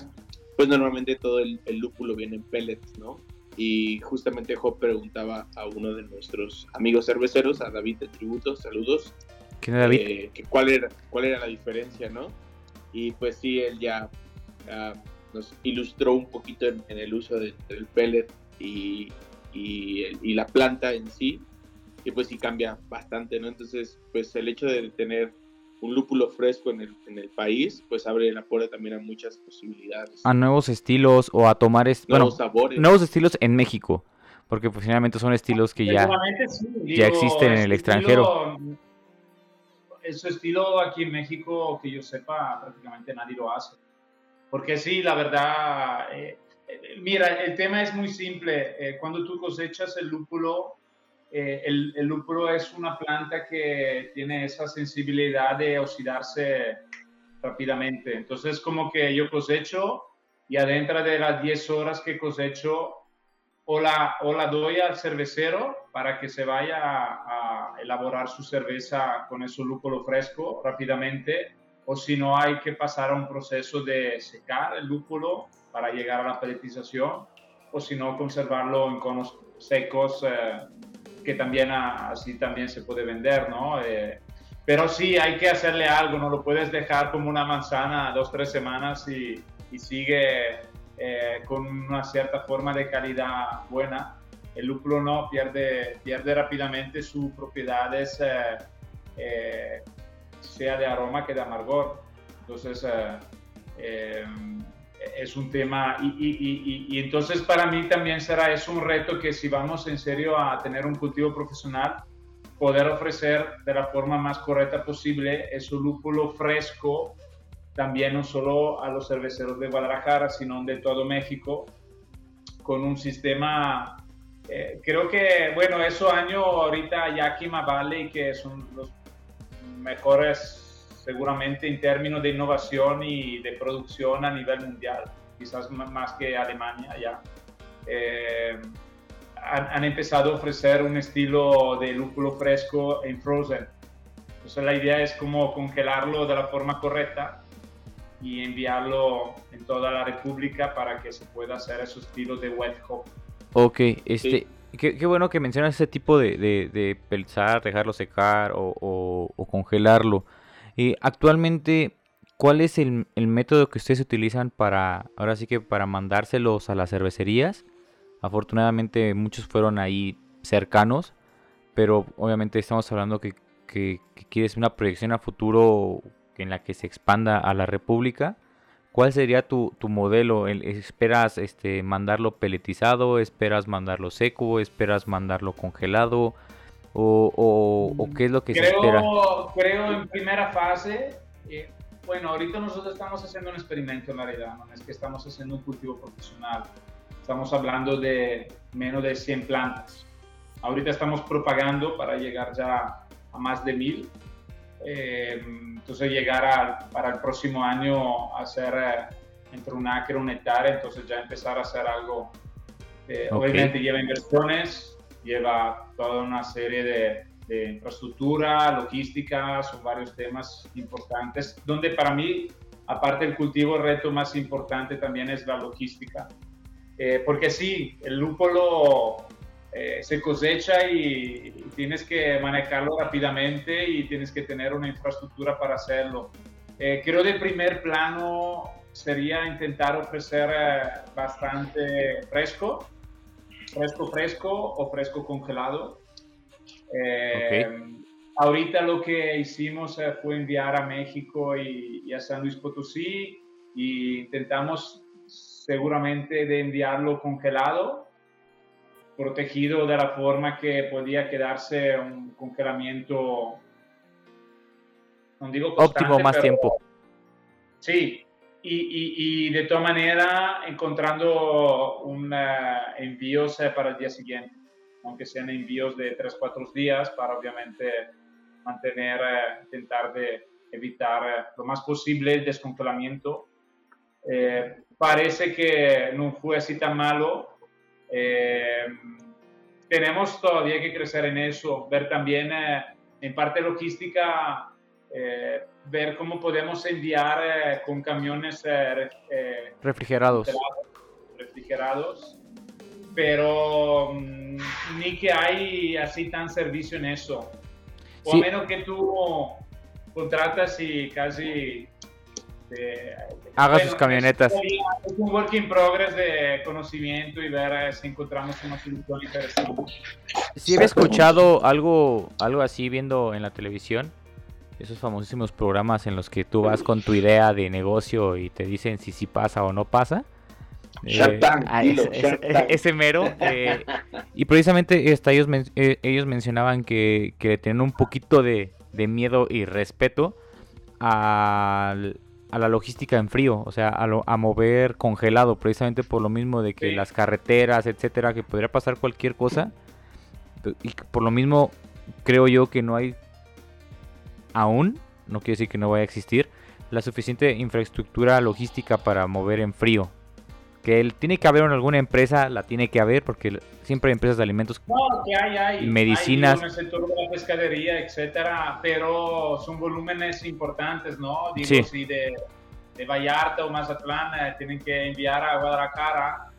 pues normalmente todo el, lúpulo viene en pellets, ¿no? Y justamente Job preguntaba a uno de nuestros amigos cerveceros, a David de Tributo, saludos. ¿Quién es David? Eh, que cuál, era, ¿Cuál era la diferencia, no? Y pues sí, él ya uh, nos ilustró un poquito en, el uso del pellet y, y, la planta en sí, que pues sí cambia bastante, ¿no? Entonces, pues el hecho de tener un lúpulo fresco en el, en el país, pues abre la puerta también a muchas posibilidades. A nuevos estilos o a tomar... nuevos sabores. Nuevos estilos en México, porque pues finalmente son estilos que ya, ya existen en el extranjero. Ese estilo aquí en México, que yo sepa, prácticamente nadie lo hace. Porque sí, la verdad, eh, eh, mira, el tema es muy simple. Eh, cuando tú cosechas el lúpulo, el, el, lúpulo es una planta que tiene esa sensibilidad de oxidarse rápidamente. Entonces, como que yo cosecho y adentro de las 10 horas que cosecho, o la, o la doy al cervecero para que se vaya a, a elaborar su cerveza con ese lúpulo fresco rápidamente o si no hay que pasar a un proceso de secar el lúpulo para llegar a la pelletización, o si no conservarlo en conos secos, eh, que también así también se puede vender, ¿no? Eh, pero sí, hay que hacerle algo, no lo puedes dejar como una manzana dos, tres semanas y, sigue eh, con una cierta forma de calidad buena. El lúpulo no pierde, pierde rápidamente sus propiedades sea de aroma que de amargor. Entonces, eh, eh, es un tema y, entonces para mí también será eso un reto que si vamos en serio a tener un cultivo profesional, poder ofrecer de la forma más correcta posible ese lúpulo fresco también no solo a los cerveceros de Guadalajara, sino de todo México, con un sistema, eh, creo que, bueno, eso año ahorita Yakima Valley, que son los mejores seguramente en términos de innovación y de producción a nivel mundial, quizás más que Alemania ya. Eh, han, empezado a ofrecer un estilo de lúpulo fresco en frozen. Entonces la idea es como congelarlo de la forma correcta y enviarlo en toda la República para que se pueda hacer ese estilo de wet hop. Ok, este, Qué, bueno que mencionas ese tipo de, de, pelzar, dejarlo secar o, congelarlo. Eh, actualmente, ¿cuál es el, método que ustedes utilizan para, ahora sí que para mandárselos a las cervecerías? Afortunadamente muchos fueron ahí cercanos, pero obviamente estamos hablando que, que, que quieres una proyección a futuro en la que se expanda a la República. ¿Cuál sería tu, tu modelo? ¿Esperas este, mandarlo peletizado? ¿Esperas mandarlo seco? ¿Esperas mandarlo congelado? ¿O, o, qué es lo que creo, se espera? Creo en primera fase, eh, bueno, ahorita nosotros estamos haciendo un experimento en realidad, no es que estamos haciendo un cultivo profesional, estamos hablando de menos de 100 plantas. ahorita estamos propagando para llegar ya a más de mil. Eh, entonces llegar para el próximo año a hacer eh, entre un acre un hectárea, entonces ya empezar a hacer algo. Eh, obviamente lleva inversiones, lleva toda una serie de, de, infraestructura, logística, son varios temas importantes, donde para mí, aparte del cultivo, el reto más importante también es la logística. porque sí, el lúpulo eh, se cosecha y, tienes que manejarlo rápidamente y tienes que tener una infraestructura para hacerlo. Eh, creo que el primer plano sería intentar ofrecer eh, bastante fresco, fresco fresco o fresco congelado. Ahorita lo que hicimos fue enviar a México y, y a San Luis Potosí y intentamos seguramente de enviarlo congelado protegido de la forma que podía quedarse un congelamiento, no digo óptimo más tiempo. Sí, y, y, de todas maneras encontrando un envíos eh, para el día siguiente, aunque sean envíos de 3-4 días para obviamente mantener, eh, intentar de evitar eh, lo más posible el descongelamiento. parece que no fue así tan malo, eh, tenemos todavía que crecer en eso, ver también eh, en parte logística, eh, ver cómo podemos enviar con camiones refrigerados. refrigerados, pero mm, ni que hay así tan servicio en eso. O a menos que tú contratas y casi Haga sus camionetas. Es, un work in progress de conocimiento y ver eh, si encontramos una solución interesante. Sí, he escuchado algo, algo así viendo en la televisión. Esos famosísimos programas en los que tú vas con tu idea de negocio y te dicen si sí pasa o no pasa. Eh, ah, ese, mero. Eh, y precisamente hasta ellos, ellos mencionaban que, que tienen un poquito de, de miedo y respeto al, a la logística en frío, o sea, a, a mover congelado, precisamente por lo mismo de que las carreteras, etcétera, que podría pasar cualquier cosa. Y por lo mismo creo yo que no hay aún, no quiere decir que no vaya a existir, la suficiente infraestructura logística para mover en frío. Que él, tiene que haber en alguna empresa, la tiene que haber, porque siempre hay empresas de alimentos, no, que hay, hay, medicinas. en el sector de la pescadería, etcétera, pero son volúmenes importantes, ¿no? Digo, si de, de, Vallarta o Mazatlán eh, tienen que enviar a Guadalajara,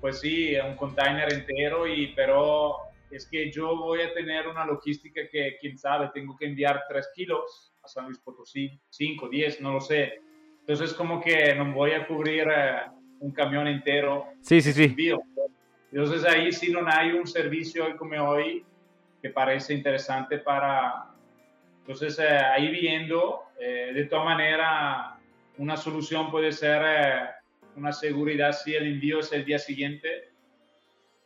pues sí, un container entero, y, pero es que yo voy a tener una logística que, quién sabe, tengo que enviar 3 kilos a San Luis Potosí, 5, 10, no lo sé. Entonces, como que no voy a cubrir. Eh, un camión entero. Sí, sí, sí. Entonces ahí sí no hay un servicio como hoy que parece interesante para... Entonces eh, ahí viendo, eh, de todas maneras, una solución puede ser eh, una seguridad si el envío es el día siguiente,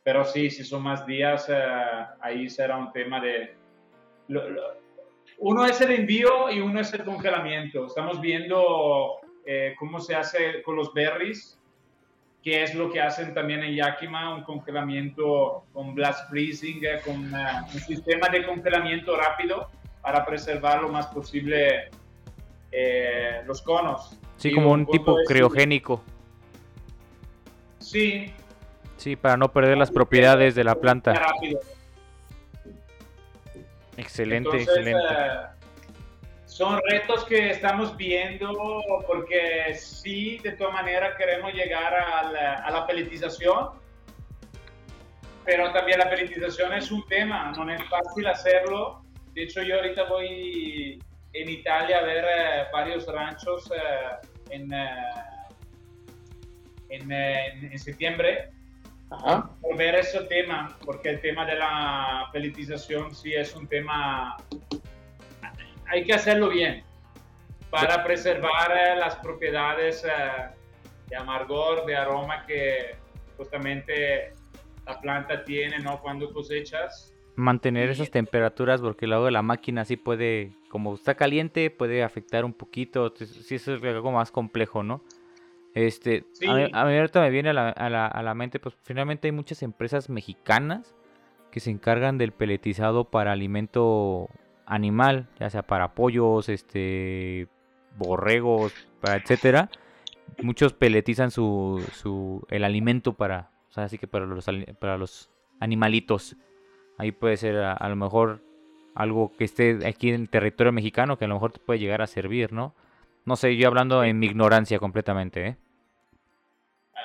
pero sí, si son más días, ahí será un tema de... uno es el envío y uno es el congelamiento. Estamos viendo cómo se hace con los berries que es lo que hacen también en Yakima, un congelamiento con blast freezing, eh, con eh, un sistema de congelamiento rápido para preservar lo más posible eh, los conos. Sí, como un, tipo criogénico. Sí. Sí, para no perder las propiedades de la planta. Excelente, excelente son retos que estamos viendo porque sí, de todas maneras queremos llegar a la, a la peletización, pero también la peletización es un tema, no es fácil hacerlo. De hecho, yo ahorita voy en Italia a ver eh, varios ranchos eh, en, eh, en, en, septiembre por ver ese tema, porque el tema de la peletización sí es un tema hay que hacerlo bien para preservar eh, las propiedades eh, de amargor, de aroma que justamente la planta tiene, ¿no? Cuando cosechas. Mantener esas temperaturas porque luego la máquina sí puede, como está caliente, puede afectar un poquito, sí eso es algo más complejo, ¿no? Este, a, mí, ahorita me viene a la, a, la, a la mente, pues finalmente hay muchas empresas mexicanas que se encargan del peletizado para alimento animal, ya sea para pollos, este, borregos, etcétera. Muchos peletizan su, su el alimento para, o sea, así que para los para los animalitos. Ahí puede ser a, lo mejor algo que esté aquí en el territorio mexicano que a lo mejor te puede llegar a servir, ¿no? No sé, yo hablando en mi ignorancia completamente, ¿eh?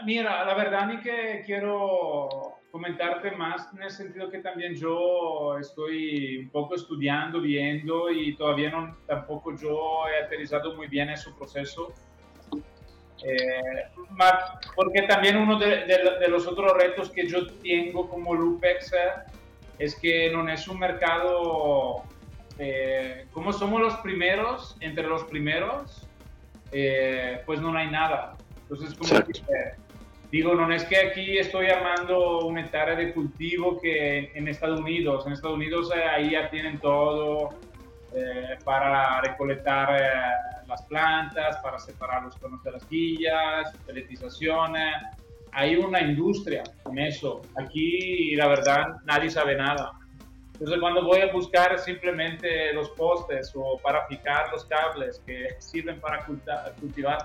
Mira, la verdad ni que quiero comentarte más en el sentido que también yo estoy un poco estudiando, viendo y todavía no, tampoco yo he aterrizado muy bien ese proceso. Eh, porque también uno de, los otros retos que yo tengo como Lupex eh, es que no es un mercado, eh, como somos los primeros, entre los primeros, pues no hay nada. Entonces, como que, Digo, no es que aquí estoy armando una hectárea de cultivo que en Estados Unidos, en Estados Unidos eh, ahí ya tienen todo eh, para recolectar eh, las plantas, para separar los conos de las guillas, peletización. hay una industria con eso. Aquí, la verdad, nadie sabe nada. Entonces, cuando voy a buscar simplemente los postes o para fijar los cables que *laughs* sirven para cultivar,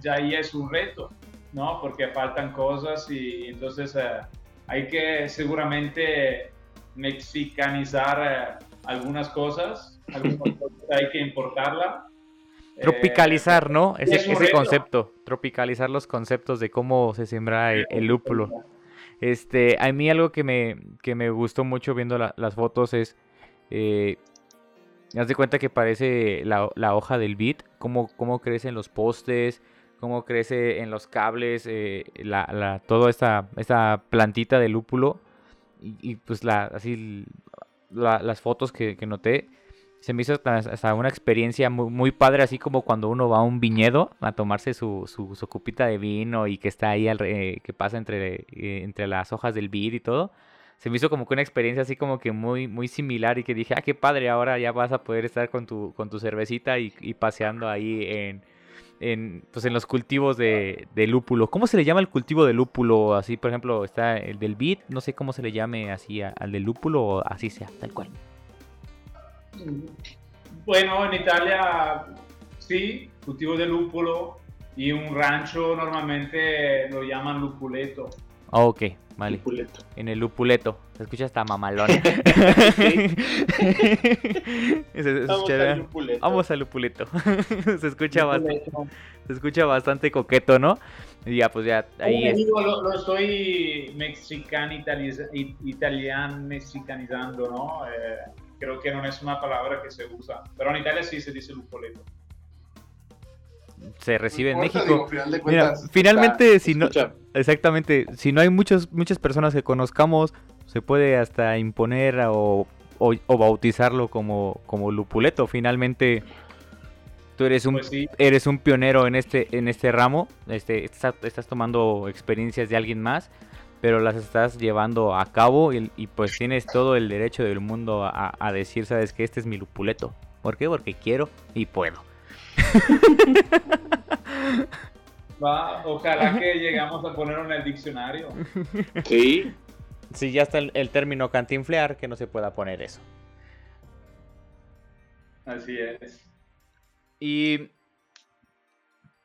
ya ahí es un reto. ¿No? Porque faltan cosas y entonces eh, hay que seguramente mexicanizar eh, algunas cosas, *laughs* hay que importarla. Tropicalizar, ¿no? Ese, ese concepto, tropicalizar los conceptos de cómo se siembra el, lúpulo. Este, a mí algo que me, que me gustó mucho viendo las fotos es, eh, haz de cuenta que parece la, la hoja del bit, cómo, cómo crecen los postes, cómo crece en los cables eh, la, toda esta, esta plantita de lúpulo y, pues la, así las fotos que, noté se me hizo hasta una experiencia muy, padre, así como cuando uno va a un viñedo a tomarse su, su, copita de vino y que está ahí, al, que pasa entre, eh, entre las hojas del vid y todo. Se me hizo como que una experiencia así como que muy, muy similar y que dije, ah, qué padre, ahora ya vas a poder estar con tu, con tu cervecita y paseando ahí en, en, pues en los cultivos de, lúpulo. ¿Cómo se le llama el cultivo de lúpulo? Así, por ejemplo, está el del bit, no sé cómo se le llame así al del lúpulo o así sea, tal cual. Bueno, en Italia sí, cultivo de lúpulo y un rancho normalmente lo llaman lupuleto. Ah, ok, vale. En el lupuleto. Se escucha hasta mamalón. *laughs* Vamos al lupuleto. *laughs* se escucha bastante. Se escucha bastante coqueto, ¿no? Y ya, pues ya ahí es. lo, estoy mexican italian mexicanizando, ¿no? Eh, creo que no es una palabra que se usa. Pero en Italia sí se dice lupuleto se recibe en México. Mira, finalmente, si no, exactamente, si no hay muchas muchas personas que conozcamos, se puede hasta imponer o, o, bautizarlo como, como lupuleto. Finalmente, tú eres un, pues eres un pionero en este, en este ramo, este, estás, tomando experiencias de alguien más, pero las estás llevando a cabo y, pues tienes todo el derecho del mundo a, a decir, sabes que este es mi lupuleto. ¿Por qué? Porque quiero y puedo. Va, ojalá que llegamos a ponerlo en el diccionario. Sí. Sí, ya está el, término cantinflear, que no se pueda poner eso. Así es. Y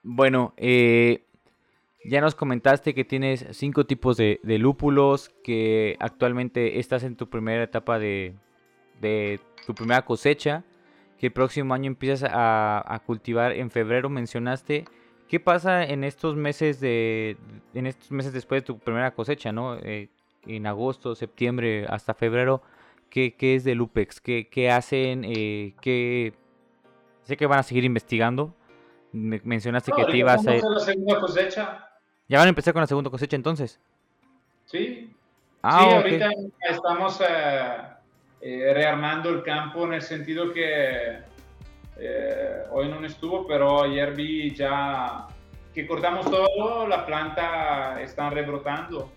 bueno, eh, ya nos comentaste que tienes cinco tipos de, lúpulos, que actualmente estás en tu primera etapa de, de tu primera cosecha que el próximo año empiezas a, cultivar en febrero mencionaste qué pasa en estos meses de en estos meses después de tu primera cosecha no eh, en agosto septiembre hasta febrero qué, qué es de Lupex qué, qué hacen eh, qué sé que van a seguir investigando mencionaste que te ibas a, la segunda cosecha ya van a empezar con la segunda cosecha entonces. Sí. Ah, sí ahorita estamos eh, eh, rearmando el campo en el sentido que eh, hoy no estuvo, pero ayer vi ya que cortamos todo, la planta está rebrotando.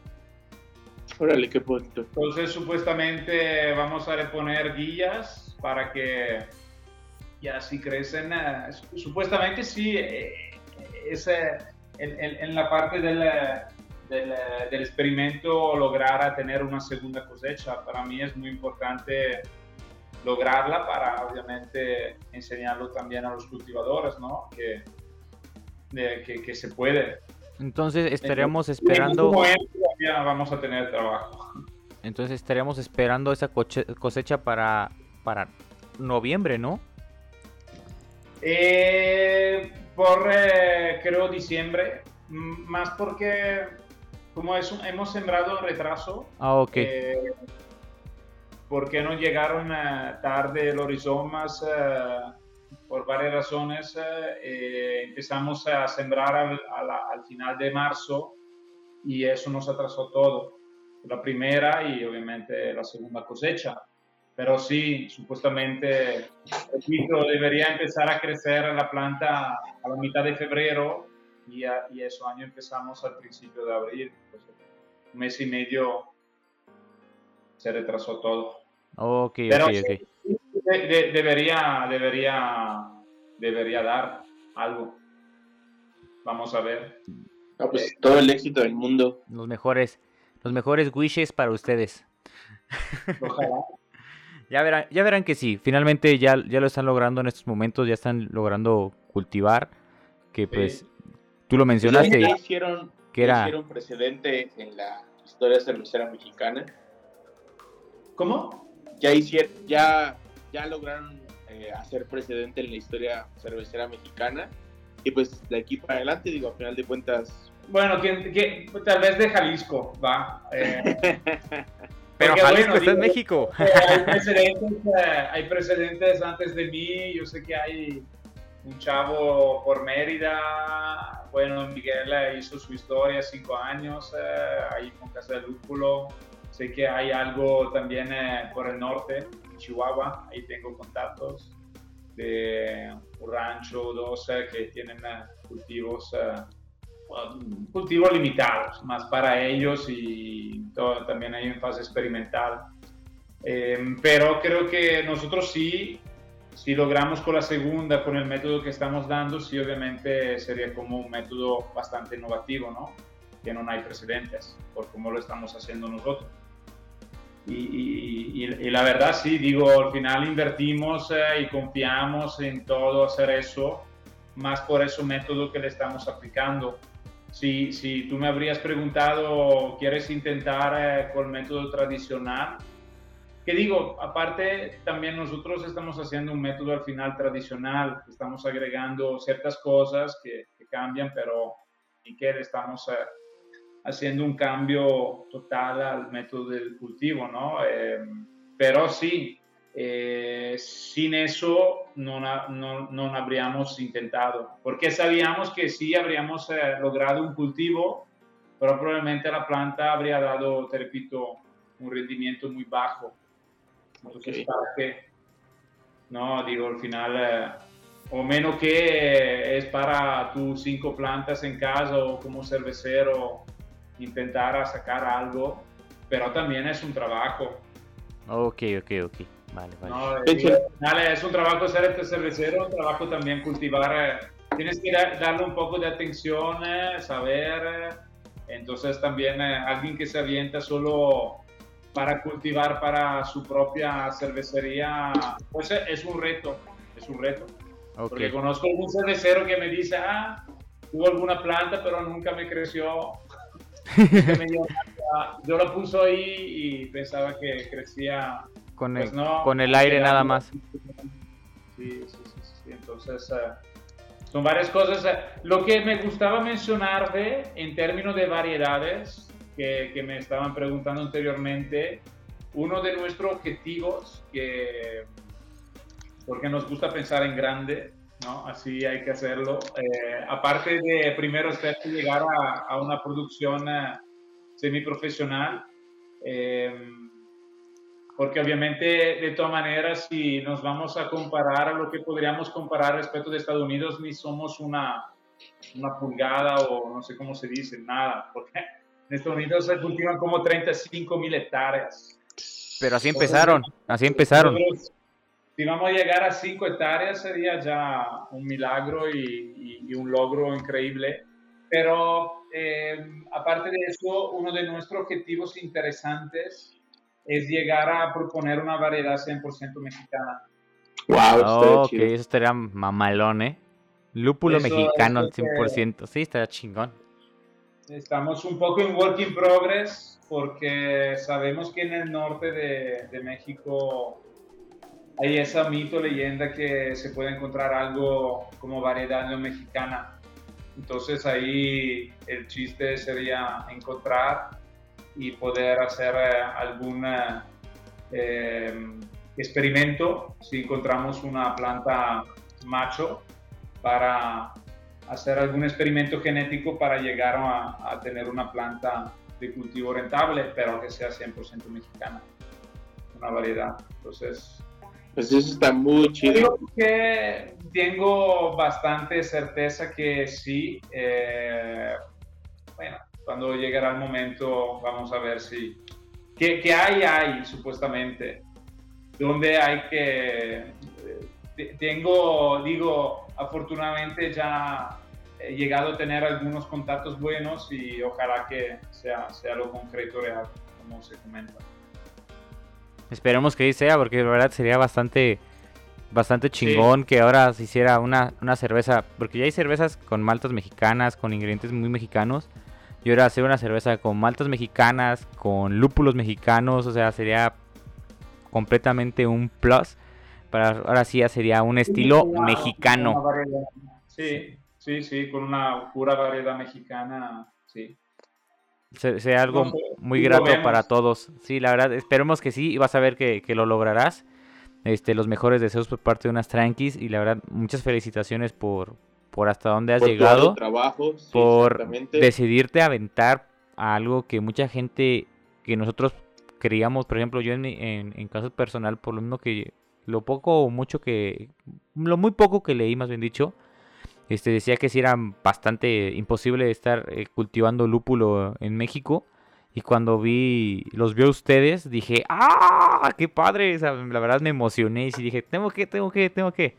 Órale, qué bonito. Entonces, supuestamente vamos a reponer guías para que ya si crecen. Eh, supuestamente sí, es en, la parte del del, del, experimento lograr tener una segunda cosecha. Para mí es muy importante lograrla para obviamente enseñarlo también a los cultivadores, ¿no? Que, que, que, se puede. Entonces estaríamos esperando... Ya vamos a tener trabajo. Entonces estaríamos esperando esa cosecha para, para noviembre, ¿no? Eh, por, eh, creo, diciembre. Más porque, como es hemos sembrado retraso. Ah, ok. Eh, porque no llegaron tarde los rizomas por varias razones. empezamos a sembrar al, al, final de marzo y eso nos atrasó todo. La primera y obviamente la segunda cosecha pero sí, supuestamente, repito, debería empezar a crecer la planta a la mitad de febrero y, a, y eso año empezamos al principio de abril. Pues, un mes y medio se retrasó todo. Ok, pero debería, debería, debería dar algo. Vamos a ver. Pues todo el éxito del mundo. Los mejores, los mejores wishes para ustedes. *laughs* Ojalá. Ya verán, ya verán que sí, finalmente ya, ya lo están logrando en estos momentos, ya están logrando cultivar, que pues tú lo mencionaste. Ya hicieron, que era... hicieron precedente en la historia cervecera mexicana. ¿Cómo? Ya hicieron, ya, ya lograron eh, hacer precedente en la historia cervecera mexicana y pues de aquí para adelante, digo, a final de cuentas... Bueno, que, tal vez de Jalisco, va. Eh. *laughs* Pero Jalisco está en México. *laughs* Hay precedentes, eh, hay precedentes antes de mí. Yo sé que hay un chavo por Mérida. Bueno, Miguel eh, hizo su historia cinco años eh, ahí con Casa de Lúpulo. Sé que hay algo también por el norte, en Chihuahua. Ahí tengo contactos de un rancho, dos que tienen cultivos cultivos limitados, más para ellos y también hay en fase experimental. Eh, pero creo que nosotros sí, si logramos con la segunda, con el método que estamos dando, sí obviamente sería como un método bastante innovativo, ¿no? Que no hay precedentes por cómo lo estamos haciendo nosotros. Y, y, la verdad sí, digo, al final invertimos eh, y confiamos en todo hacer eso, más por ese método que le estamos aplicando si, si tú me habrías preguntado, ¿quieres intentar eh, con método tradicional? Que digo, aparte también nosotros estamos haciendo un método al final tradicional, estamos agregando ciertas cosas que, cambian, pero y que estamos eh, haciendo un cambio total al método del cultivo, ¿no? Eh, pero sí, eh, sin eso no, no, no, habríamos intentado, porque sabíamos que sí habríamos eh, logrado un cultivo, pero probablemente la planta habría dado, te repito, un rendimiento muy bajo. Entonces, no, digo, al final, eh, o menos que es para tus cinco plantas en casa o como cervecero intentar sacar algo, pero también es un trabajo. Ok, ok, ok. Vale, vale. es un trabajo ser este cervecero, un trabajo también cultivar. Eh, tienes que darle un poco de atención, eh, saber. Eh, entonces también alguien que se avienta solo para cultivar para su propia cervecería, pues es un reto, es un reto. Porque conozco un cervecero que me dice, ah, tuvo alguna planta, pero nunca me creció. Yo la puse ahí y pensaba que crecía con, pues el, con el aire nada más. Sí, sí, sí, Entonces, eh, son varias cosas. Eh, lo que me gustaba mencionar de, en términos de variedades, que, que, me estaban preguntando anteriormente, uno de nuestros objetivos, que, porque nos gusta pensar en grande, ¿no? Así hay que hacerlo. Eh, aparte de primero llegar a, a una producción semiprofesional, eh, porque obviamente de todas maneras si nos vamos a comparar a lo que podríamos comparar respecto de Estados Unidos ni somos una, una pulgada o no sé cómo se dice, nada, porque en Estados Unidos se cultivan como 35 mil hectáreas. Pero así empezaron, así empezaron. Vamos a llegar a 5 hectáreas sería ya un milagro y, y, un logro increíble. pero eh, aparte de eso, uno de nuestros objetivos interesantes es llegar a proponer una variedad 100% mexicana. Wow, oh, ok, eso estaría mamalón, ¿eh? Lúpulo mexicano al 100%, sí, estaría chingón. Estamos un poco en work in progress porque sabemos que en el norte de, de México hay esa mito, leyenda que se puede encontrar algo como variedad no mexicana. Entonces ahí el chiste sería encontrar y poder hacer eh, algún eh, experimento si encontramos una planta macho para hacer algún experimento genético para llegar a, tener una planta de cultivo rentable, pero que sea 100% mexicana, una variedad. Entonces, pues eso está muy chido. que tengo bastante certeza que sí. Eh, bueno, cuando llegará el momento vamos a ver si... ¿Qué, hay? Hay, supuestamente. Donde hay que... Eh, tengo, digo, afortunadamente ya he llegado a tener algunos contactos buenos y ojalá que sea, sea lo concreto real, como se comenta. Esperemos que ahí sea, porque de verdad sería bastante bastante chingón que ahora se hiciera una, una cerveza, porque ya hay cervezas con maltas mexicanas, con ingredientes muy mexicanos, y ahora hacer una cerveza con maltas mexicanas, con lúpulos mexicanos, o sea, sería completamente un plus. Para ahora sí ya sería un estilo mexicano. sí, sí, sí, con una pura variedad mexicana, sí. Sería algo muy grato para todos. Sí, la verdad, esperemos que sí, y vas a ver que, que lo lograrás. Este, los mejores deseos por parte de unas tranquis y la verdad, muchas felicitaciones por, por hasta dónde has llegado, trabajo, por decidirte aventar a algo que mucha gente, que nosotros creíamos, por ejemplo, yo en, en, caso personal, por lo mismo que lo poco o mucho que, lo muy poco que leí, más bien dicho, este decía que si era bastante imposible estar eh, cultivando lúpulo en México. Y cuando vi, los vi a ustedes, dije, ¡ah! ¡Qué padre! la verdad me emocioné y dije, tengo que, tengo que, tengo que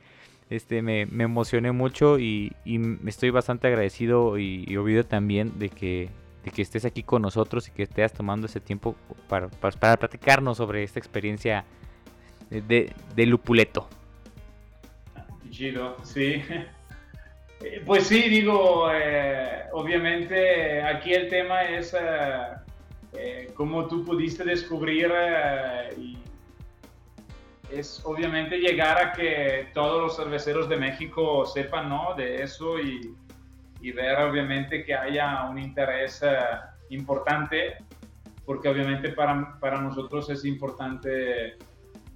este, me, emocioné mucho y, me estoy bastante agradecido y, y también de que, de que estés aquí con nosotros y que estés tomando ese tiempo para, para, platicarnos sobre esta experiencia de, de Lupuleto. Chido, sí. Eh, pues sí, digo, eh, obviamente aquí el tema es eh, cómo tú pudiste descubrir y es obviamente llegar a que todos los cerveceros de México sepan ¿no? de eso y, y ver obviamente que haya un interés eh, importante, porque obviamente para, para, nosotros es importante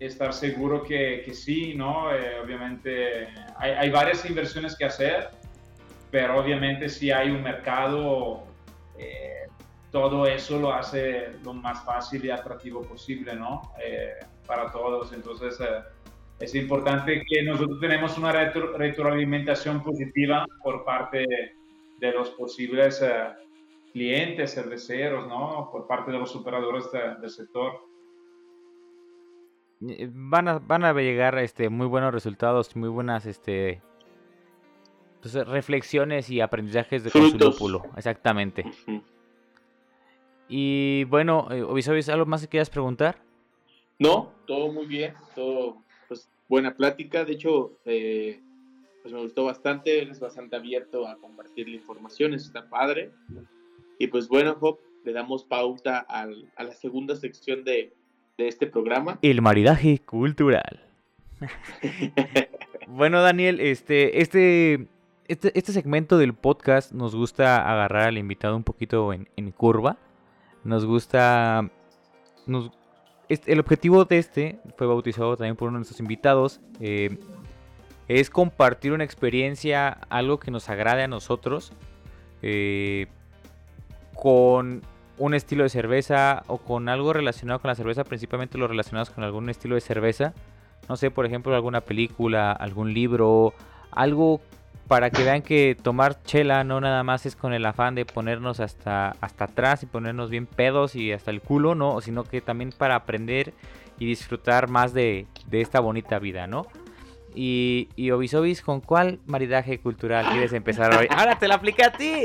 estar seguro que, que sí, ¿no? Eh, obviamente hay, hay, varias inversiones que hacer, pero obviamente si hay un mercado, eh, todo eso lo hace lo más fácil y atractivo posible, ¿no? para todos. Entonces, eh, es importante que nosotros tenemos una retroalimentación positiva por parte de, los posibles eh, clientes, cerveceros, ¿no? Por parte de los operadores del sector. Van a, van a llegar este, muy buenos resultados, muy buenas este, pues, reflexiones y aprendizajes de lúpulo. Exactamente. Y bueno, eh, ¿algo más que quieras preguntar? No, todo muy bien, todo, pues buena plática. De hecho, eh, pues me gustó bastante, eres bastante abierto a compartir la información, eso está padre. Y pues bueno, Job, le damos pauta al, a la segunda sección de, de este programa. El maridaje cultural. *laughs* bueno, Daniel, este, este, este, este, segmento del podcast nos gusta agarrar al invitado un poquito en, en curva. Nos gusta, nos, el objetivo de este fue bautizado también por uno de nuestros invitados. Eh, es compartir una experiencia, algo que nos agrade a nosotros, eh, con un estilo de cerveza o con algo relacionado con la cerveza, principalmente lo relacionados con algún estilo de cerveza. No sé, por ejemplo, alguna película, algún libro, algo para que vean que tomar chela no nada más es con el afán de ponernos hasta, hasta atrás y ponernos bien pedos y hasta el culo, ¿no? Sino que también para aprender y disfrutar más de, esta bonita vida, ¿no? Y, y Obisobis, ¿con cuál maridaje cultural quieres empezar hoy? *laughs* ¡Ahora te la apliqué a ti!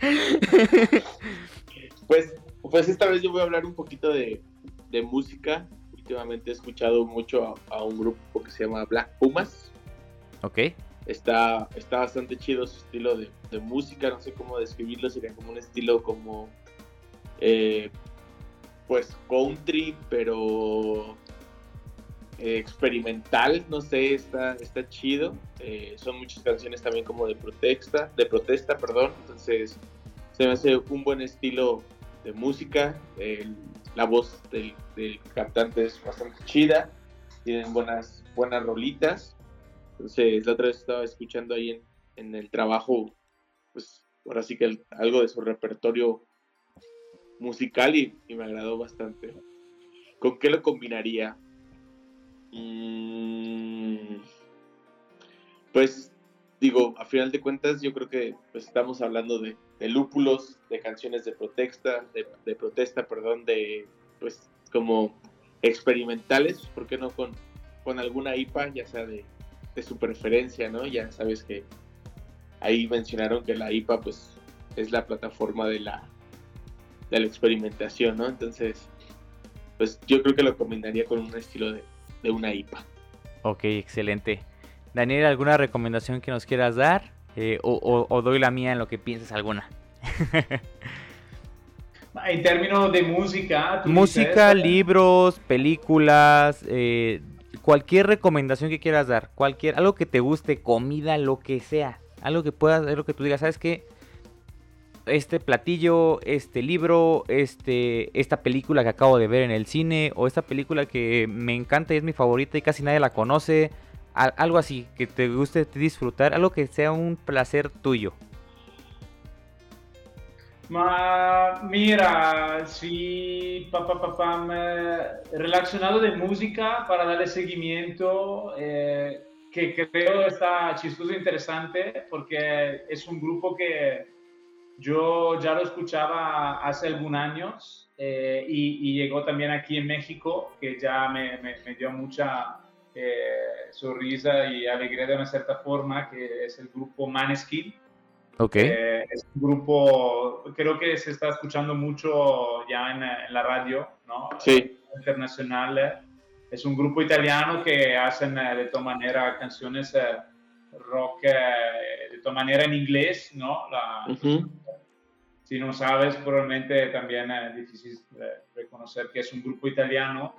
*laughs* pues, pues esta vez yo voy a hablar un poquito de, de música. Últimamente he escuchado mucho a, un grupo que se llama Black Pumas. Ok. Está, está bastante chido su estilo de, de música, no sé cómo describirlo, sería como un estilo como eh, pues country, pero eh, experimental, no sé, está, está chido. Eh, son muchas canciones también como de protesta, de protesta, perdón. Entonces se me hace un buen estilo de música. la voz del, cantante es bastante chida. Tienen buenas, buenas rolitas. Entonces la otra vez estaba escuchando ahí en, en el trabajo, pues ahora sí que algo de su repertorio musical y, me agradó bastante. ¿Con qué lo combinaría? Mm, pues digo, a final de cuentas yo creo que pues, estamos hablando de, lúpulos, de canciones de protesta, de, protesta, perdón, de pues como experimentales, ¿por qué no con, con alguna IPA, ya sea de, de su preferencia, ¿no? Ya sabes que ahí mencionaron que la IPA pues es la plataforma de la de la experimentación, ¿no? Entonces, pues yo creo que lo combinaría con un estilo de, una IPA. Ok, excelente. Daniel, ¿alguna recomendación que nos quieras dar? Eh, o, doy la mía en lo que pienses alguna. *laughs* en términos de música. Música, libros, películas, eh, cualquier recomendación que quieras dar, cualquier, algo que te guste, comida, lo que sea, algo que puedas, lo que tú digas, ¿sabes qué? este platillo, este libro, este, esta película que acabo de ver en el cine, o esta película que me encanta y es mi favorita y casi nadie la conoce, algo así, que te guste disfrutar, algo que sea un placer tuyo. mira, sí, papá, papá, relacionado de música para darle seguimiento, eh, que creo está chistoso e interesante, porque es un grupo que yo ya lo escuchaba hace algunos años eh, y, llegó también aquí en México, que ya me, me, dio mucha eh, sonrisa y alegría de una cierta forma, que es el grupo Maneskin. Ok. Eh, es un grupo, creo que se está escuchando mucho ya en, en la radio, ¿no? Sí. Internacional. Es un grupo italiano que hacen de todas maneras canciones rock de todas maneras en inglés, ¿no? La, si no sabes, probablemente también es difícil reconocer que es un grupo italiano,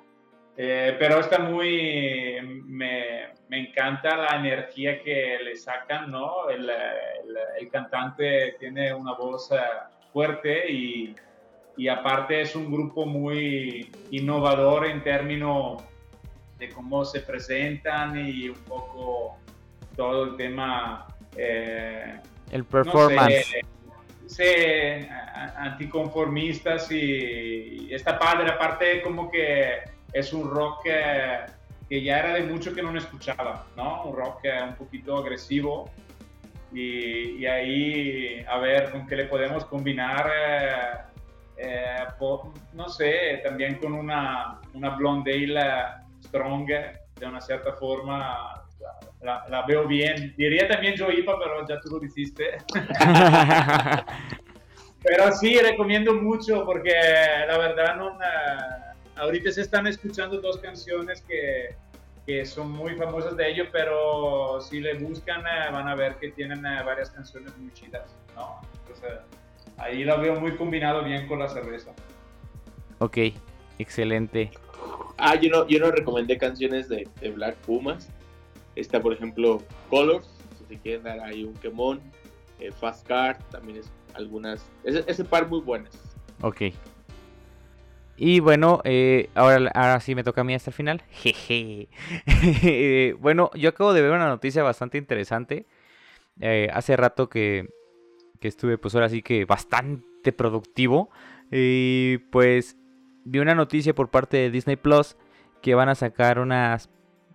eh, pero está muy, me, me, encanta la energía que le sacan, ¿no? El, el, cantante tiene una voz eh, fuerte y, y, aparte es un grupo muy innovador en términos de cómo se presentan y un poco todo el tema... Eh, el performance anticonformistas y, está padre, aparte como que es un rock que, ya era de mucho que no escuchaba, ¿no? Un rock un poquito agresivo y, ahí a ver con qué le podemos combinar, eh, eh, no sé, también con una, una Blondale Strong de una cierta forma la, veo bien. Diría también Joipa, pero ya tú lo hiciste. *laughs* pero sí, recomiendo mucho porque la verdad no, ahorita se están escuchando dos canciones que, que son muy famosas de ellos, pero si le buscan eh, van a ver que tienen eh, varias canciones muy chidas, ¿no? Entonces ahí la veo muy combinado bien con la cerveza. Ok, excelente. Ah, yo no, yo no recomendé canciones de, de Black Pumas. Está, por ejemplo, Colors, si se quieren dar ahí un quemón. Eh, Fast Car, también es algunas. Ese, par muy buenas. Ok. Y bueno, eh, ahora, ahora sí me toca a mí hasta el final. *laughs* Jeje. bueno, yo acabo de ver una noticia bastante interesante. Eh, hace rato que, que estuve, pues ahora sí que bastante productivo. Y pues vi una noticia por parte de Disney Plus que van a sacar unas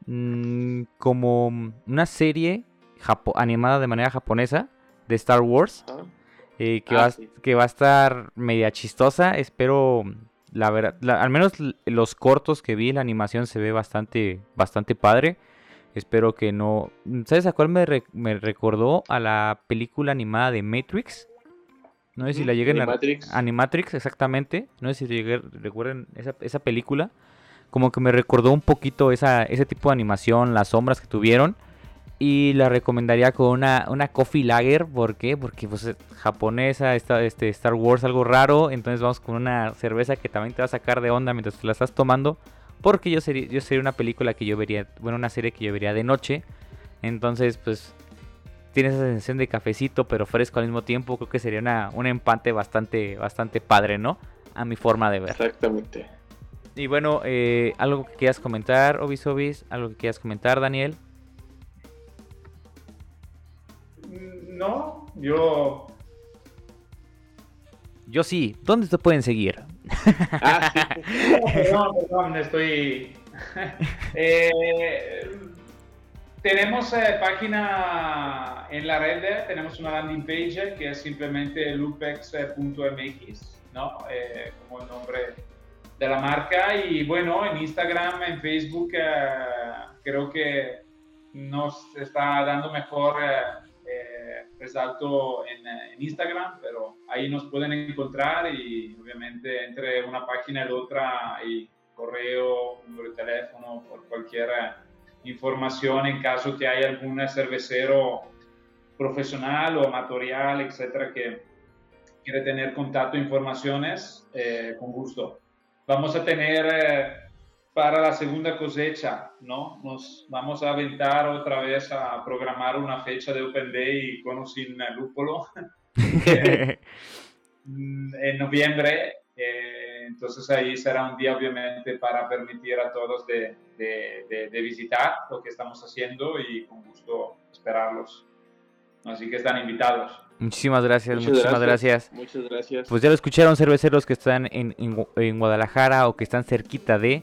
Mm, como una serie animada de manera japonesa de Star Wars. Eh, que, ah, va, que va a estar media chistosa. Espero, la verdad, al menos los cortos que vi, la animación se ve bastante, bastante padre. Espero que no... ¿Sabes a cuál me, me recordó? A la película animada de Matrix. No sé si la lleguen a... Animatrix, exactamente. No sé si recuerden esa, esa película. Como que me recordó un poquito esa, ese tipo de animación, las sombras que tuvieron. Y la recomendaría con una, una coffee lager. ¿Por qué? Porque pues japonesa, esta, este, Star Wars, algo raro. Entonces vamos con una cerveza que también te va a sacar de onda mientras te la estás tomando. Porque yo sería, yo sería una película que yo vería, bueno, una serie que yo vería de noche. Entonces, pues, tiene esa sensación de cafecito, pero fresco al mismo tiempo. Creo que sería una, un empate bastante, bastante padre, ¿no? A mi forma de ver. Exactamente. Y bueno, eh, algo que quieras comentar, Obis Obis, algo que quieras comentar, Daniel. No, yo. Yo sí. ¿Dónde te pueden seguir? Ah, perdón, perdón, estoy. *laughs* Eh, tenemos eh, página en la red, tenemos una landing page que es simplemente lupex.mx, ¿no? Eh, como el nombre de la marca. Y bueno, en Instagram, en Facebook, creo que nos está dando mejor resalto en, en, Instagram, pero ahí nos pueden encontrar y obviamente entre una página y otra hay correo, número de teléfono, por cualquier información en caso que haya algún cervecero profesional o amatorial, etcétera, que quiere tener contacto, informaciones, eh, con gusto. Vamos a tener eh, para la segunda cosecha, ¿no? Nos vamos a aventar otra vez a programar una fecha de Open Day con o sin lúpulo *laughs* en noviembre. Eh, entonces ahí será un día obviamente para permitir a todos de, de, de, visitar lo que estamos haciendo y con gusto esperarlos. Así que están invitados. Muchísimas gracias, muchísimas gracias. Muchas gracias. Pues ya lo escucharon cerveceros que están en, en, en Guadalajara o que están cerquita de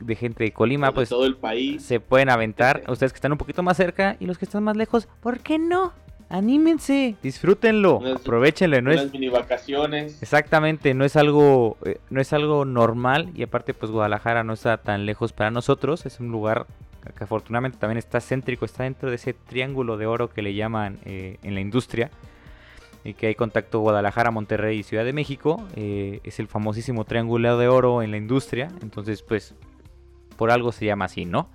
de gente de Colima, pues todo el país. se pueden aventar. Ustedes que están un poquito más cerca y los que están más lejos, ¿por qué no? Anímense, disfrútenlo, aprovechenlo, no es mini vacaciones. Exactamente, no es algo eh, no es algo normal y aparte pues Guadalajara no está tan lejos para nosotros, es un lugar que afortunadamente también está céntrico, está dentro de ese triángulo de oro que le llaman eh, en la industria y que hay contacto Guadalajara, Monterrey y Ciudad de México, eh, es el famosísimo triángulo de oro en la industria, entonces pues por algo se llama así, ¿no?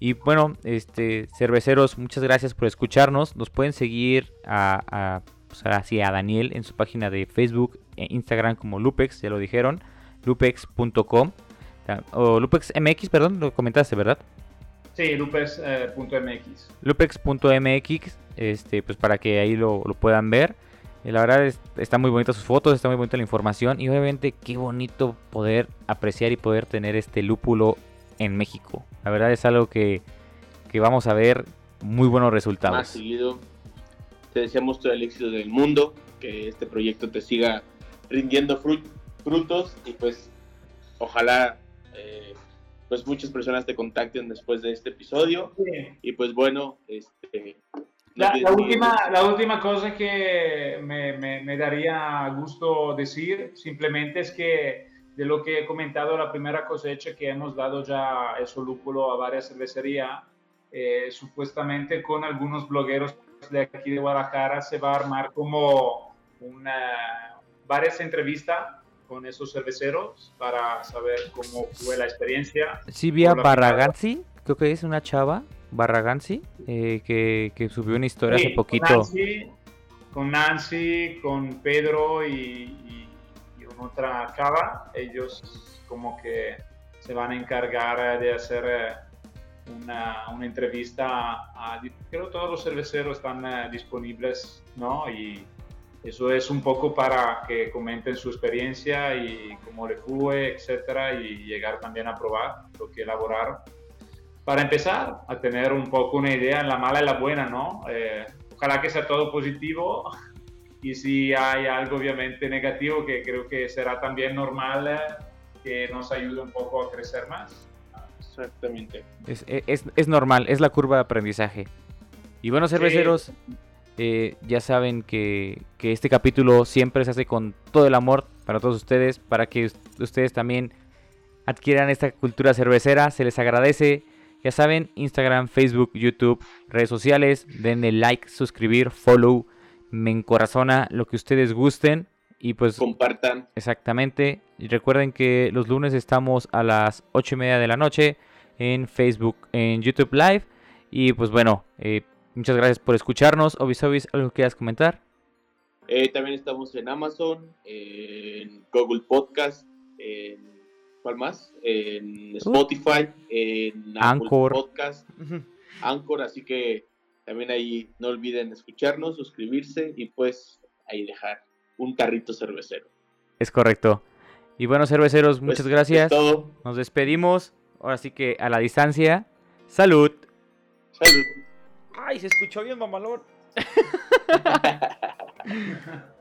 Y bueno, este, cerveceros, muchas gracias por escucharnos. Nos pueden seguir a, a, pues a Daniel en su página de Facebook e Instagram como Lupex, ya lo dijeron, lupex.com o lupexmx, perdón, lo comentaste, ¿verdad? Sí, lupex.mx. Eh, lupex.mx, este, pues para que ahí lo, lo puedan ver. la verdad es, está muy bonita sus fotos, está muy bonita la información y obviamente qué bonito poder apreciar y poder tener este lúpulo en México. La verdad es algo que, vamos a ver muy buenos resultados. Más seguido. Te deseamos todo el éxito del mundo, que este proyecto te siga rindiendo frutos y pues ojalá eh, pues muchas personas te contacten después de este episodio. Y pues bueno, este, la, última, la última cosa que me, me daría gusto decir simplemente es que de lo que he comentado, la primera cosecha que hemos dado ya eso lúpulo a varias cervecerías, eh, supuestamente con algunos blogueros de aquí de Guadalajara se va a armar como una, varias entrevistas con esos cerveceros para saber cómo fue la experiencia. Sí, vía Barraganzi, creo que es una chava, Barraganzi, eh, que, que, subió una historia hace poquito. Con Nancy, con, Nancy, con Pedro y otra cava, ellos como que se van a encargar de hacer eh, una, una entrevista a, creo todos los cerveceros están eh, disponibles, ¿no? Y eso es un poco para que comenten su experiencia y cómo le fue, etcétera, y llegar también a probar lo que elaboraron. Para empezar, a tener un poco una idea en la mala y la buena, ¿no? Eh, ojalá que sea todo positivo *laughs* y si hay algo obviamente negativo que creo que será también normal eh, que nos ayude un poco a crecer más. Exactamente. Es, es, es normal, es la curva de aprendizaje. Y bueno, cerveceros, eh, ya saben que, que, este capítulo siempre se hace con todo el amor para todos ustedes, para que ustedes también adquieran esta cultura cervecera, se les agradece Ya saben, Instagram, Facebook, YouTube, redes sociales, denle like, suscribir, follow, me encorazona lo que ustedes gusten y pues compartan. Exactamente. Y recuerden que los lunes estamos a las 8 y media de la noche en Facebook, en YouTube Live. Y pues bueno, eh, muchas gracias por escucharnos. Obisobis, ¿algo que quieras comentar? Eh, también estamos en Amazon, en Google Podcast, en ¿cuál más? En uh. Spotify, en Anchor Podcast, Anchor, así que también ahí no olviden escucharnos, suscribirse y pues ahí dejar un tarrito cervecero. Es correcto. Y bueno, cerveceros, pues, muchas gracias. Nos despedimos. Ahora sí que a la distancia. Salud. Salud. Ay, se escuchó bien, mamalón. *laughs*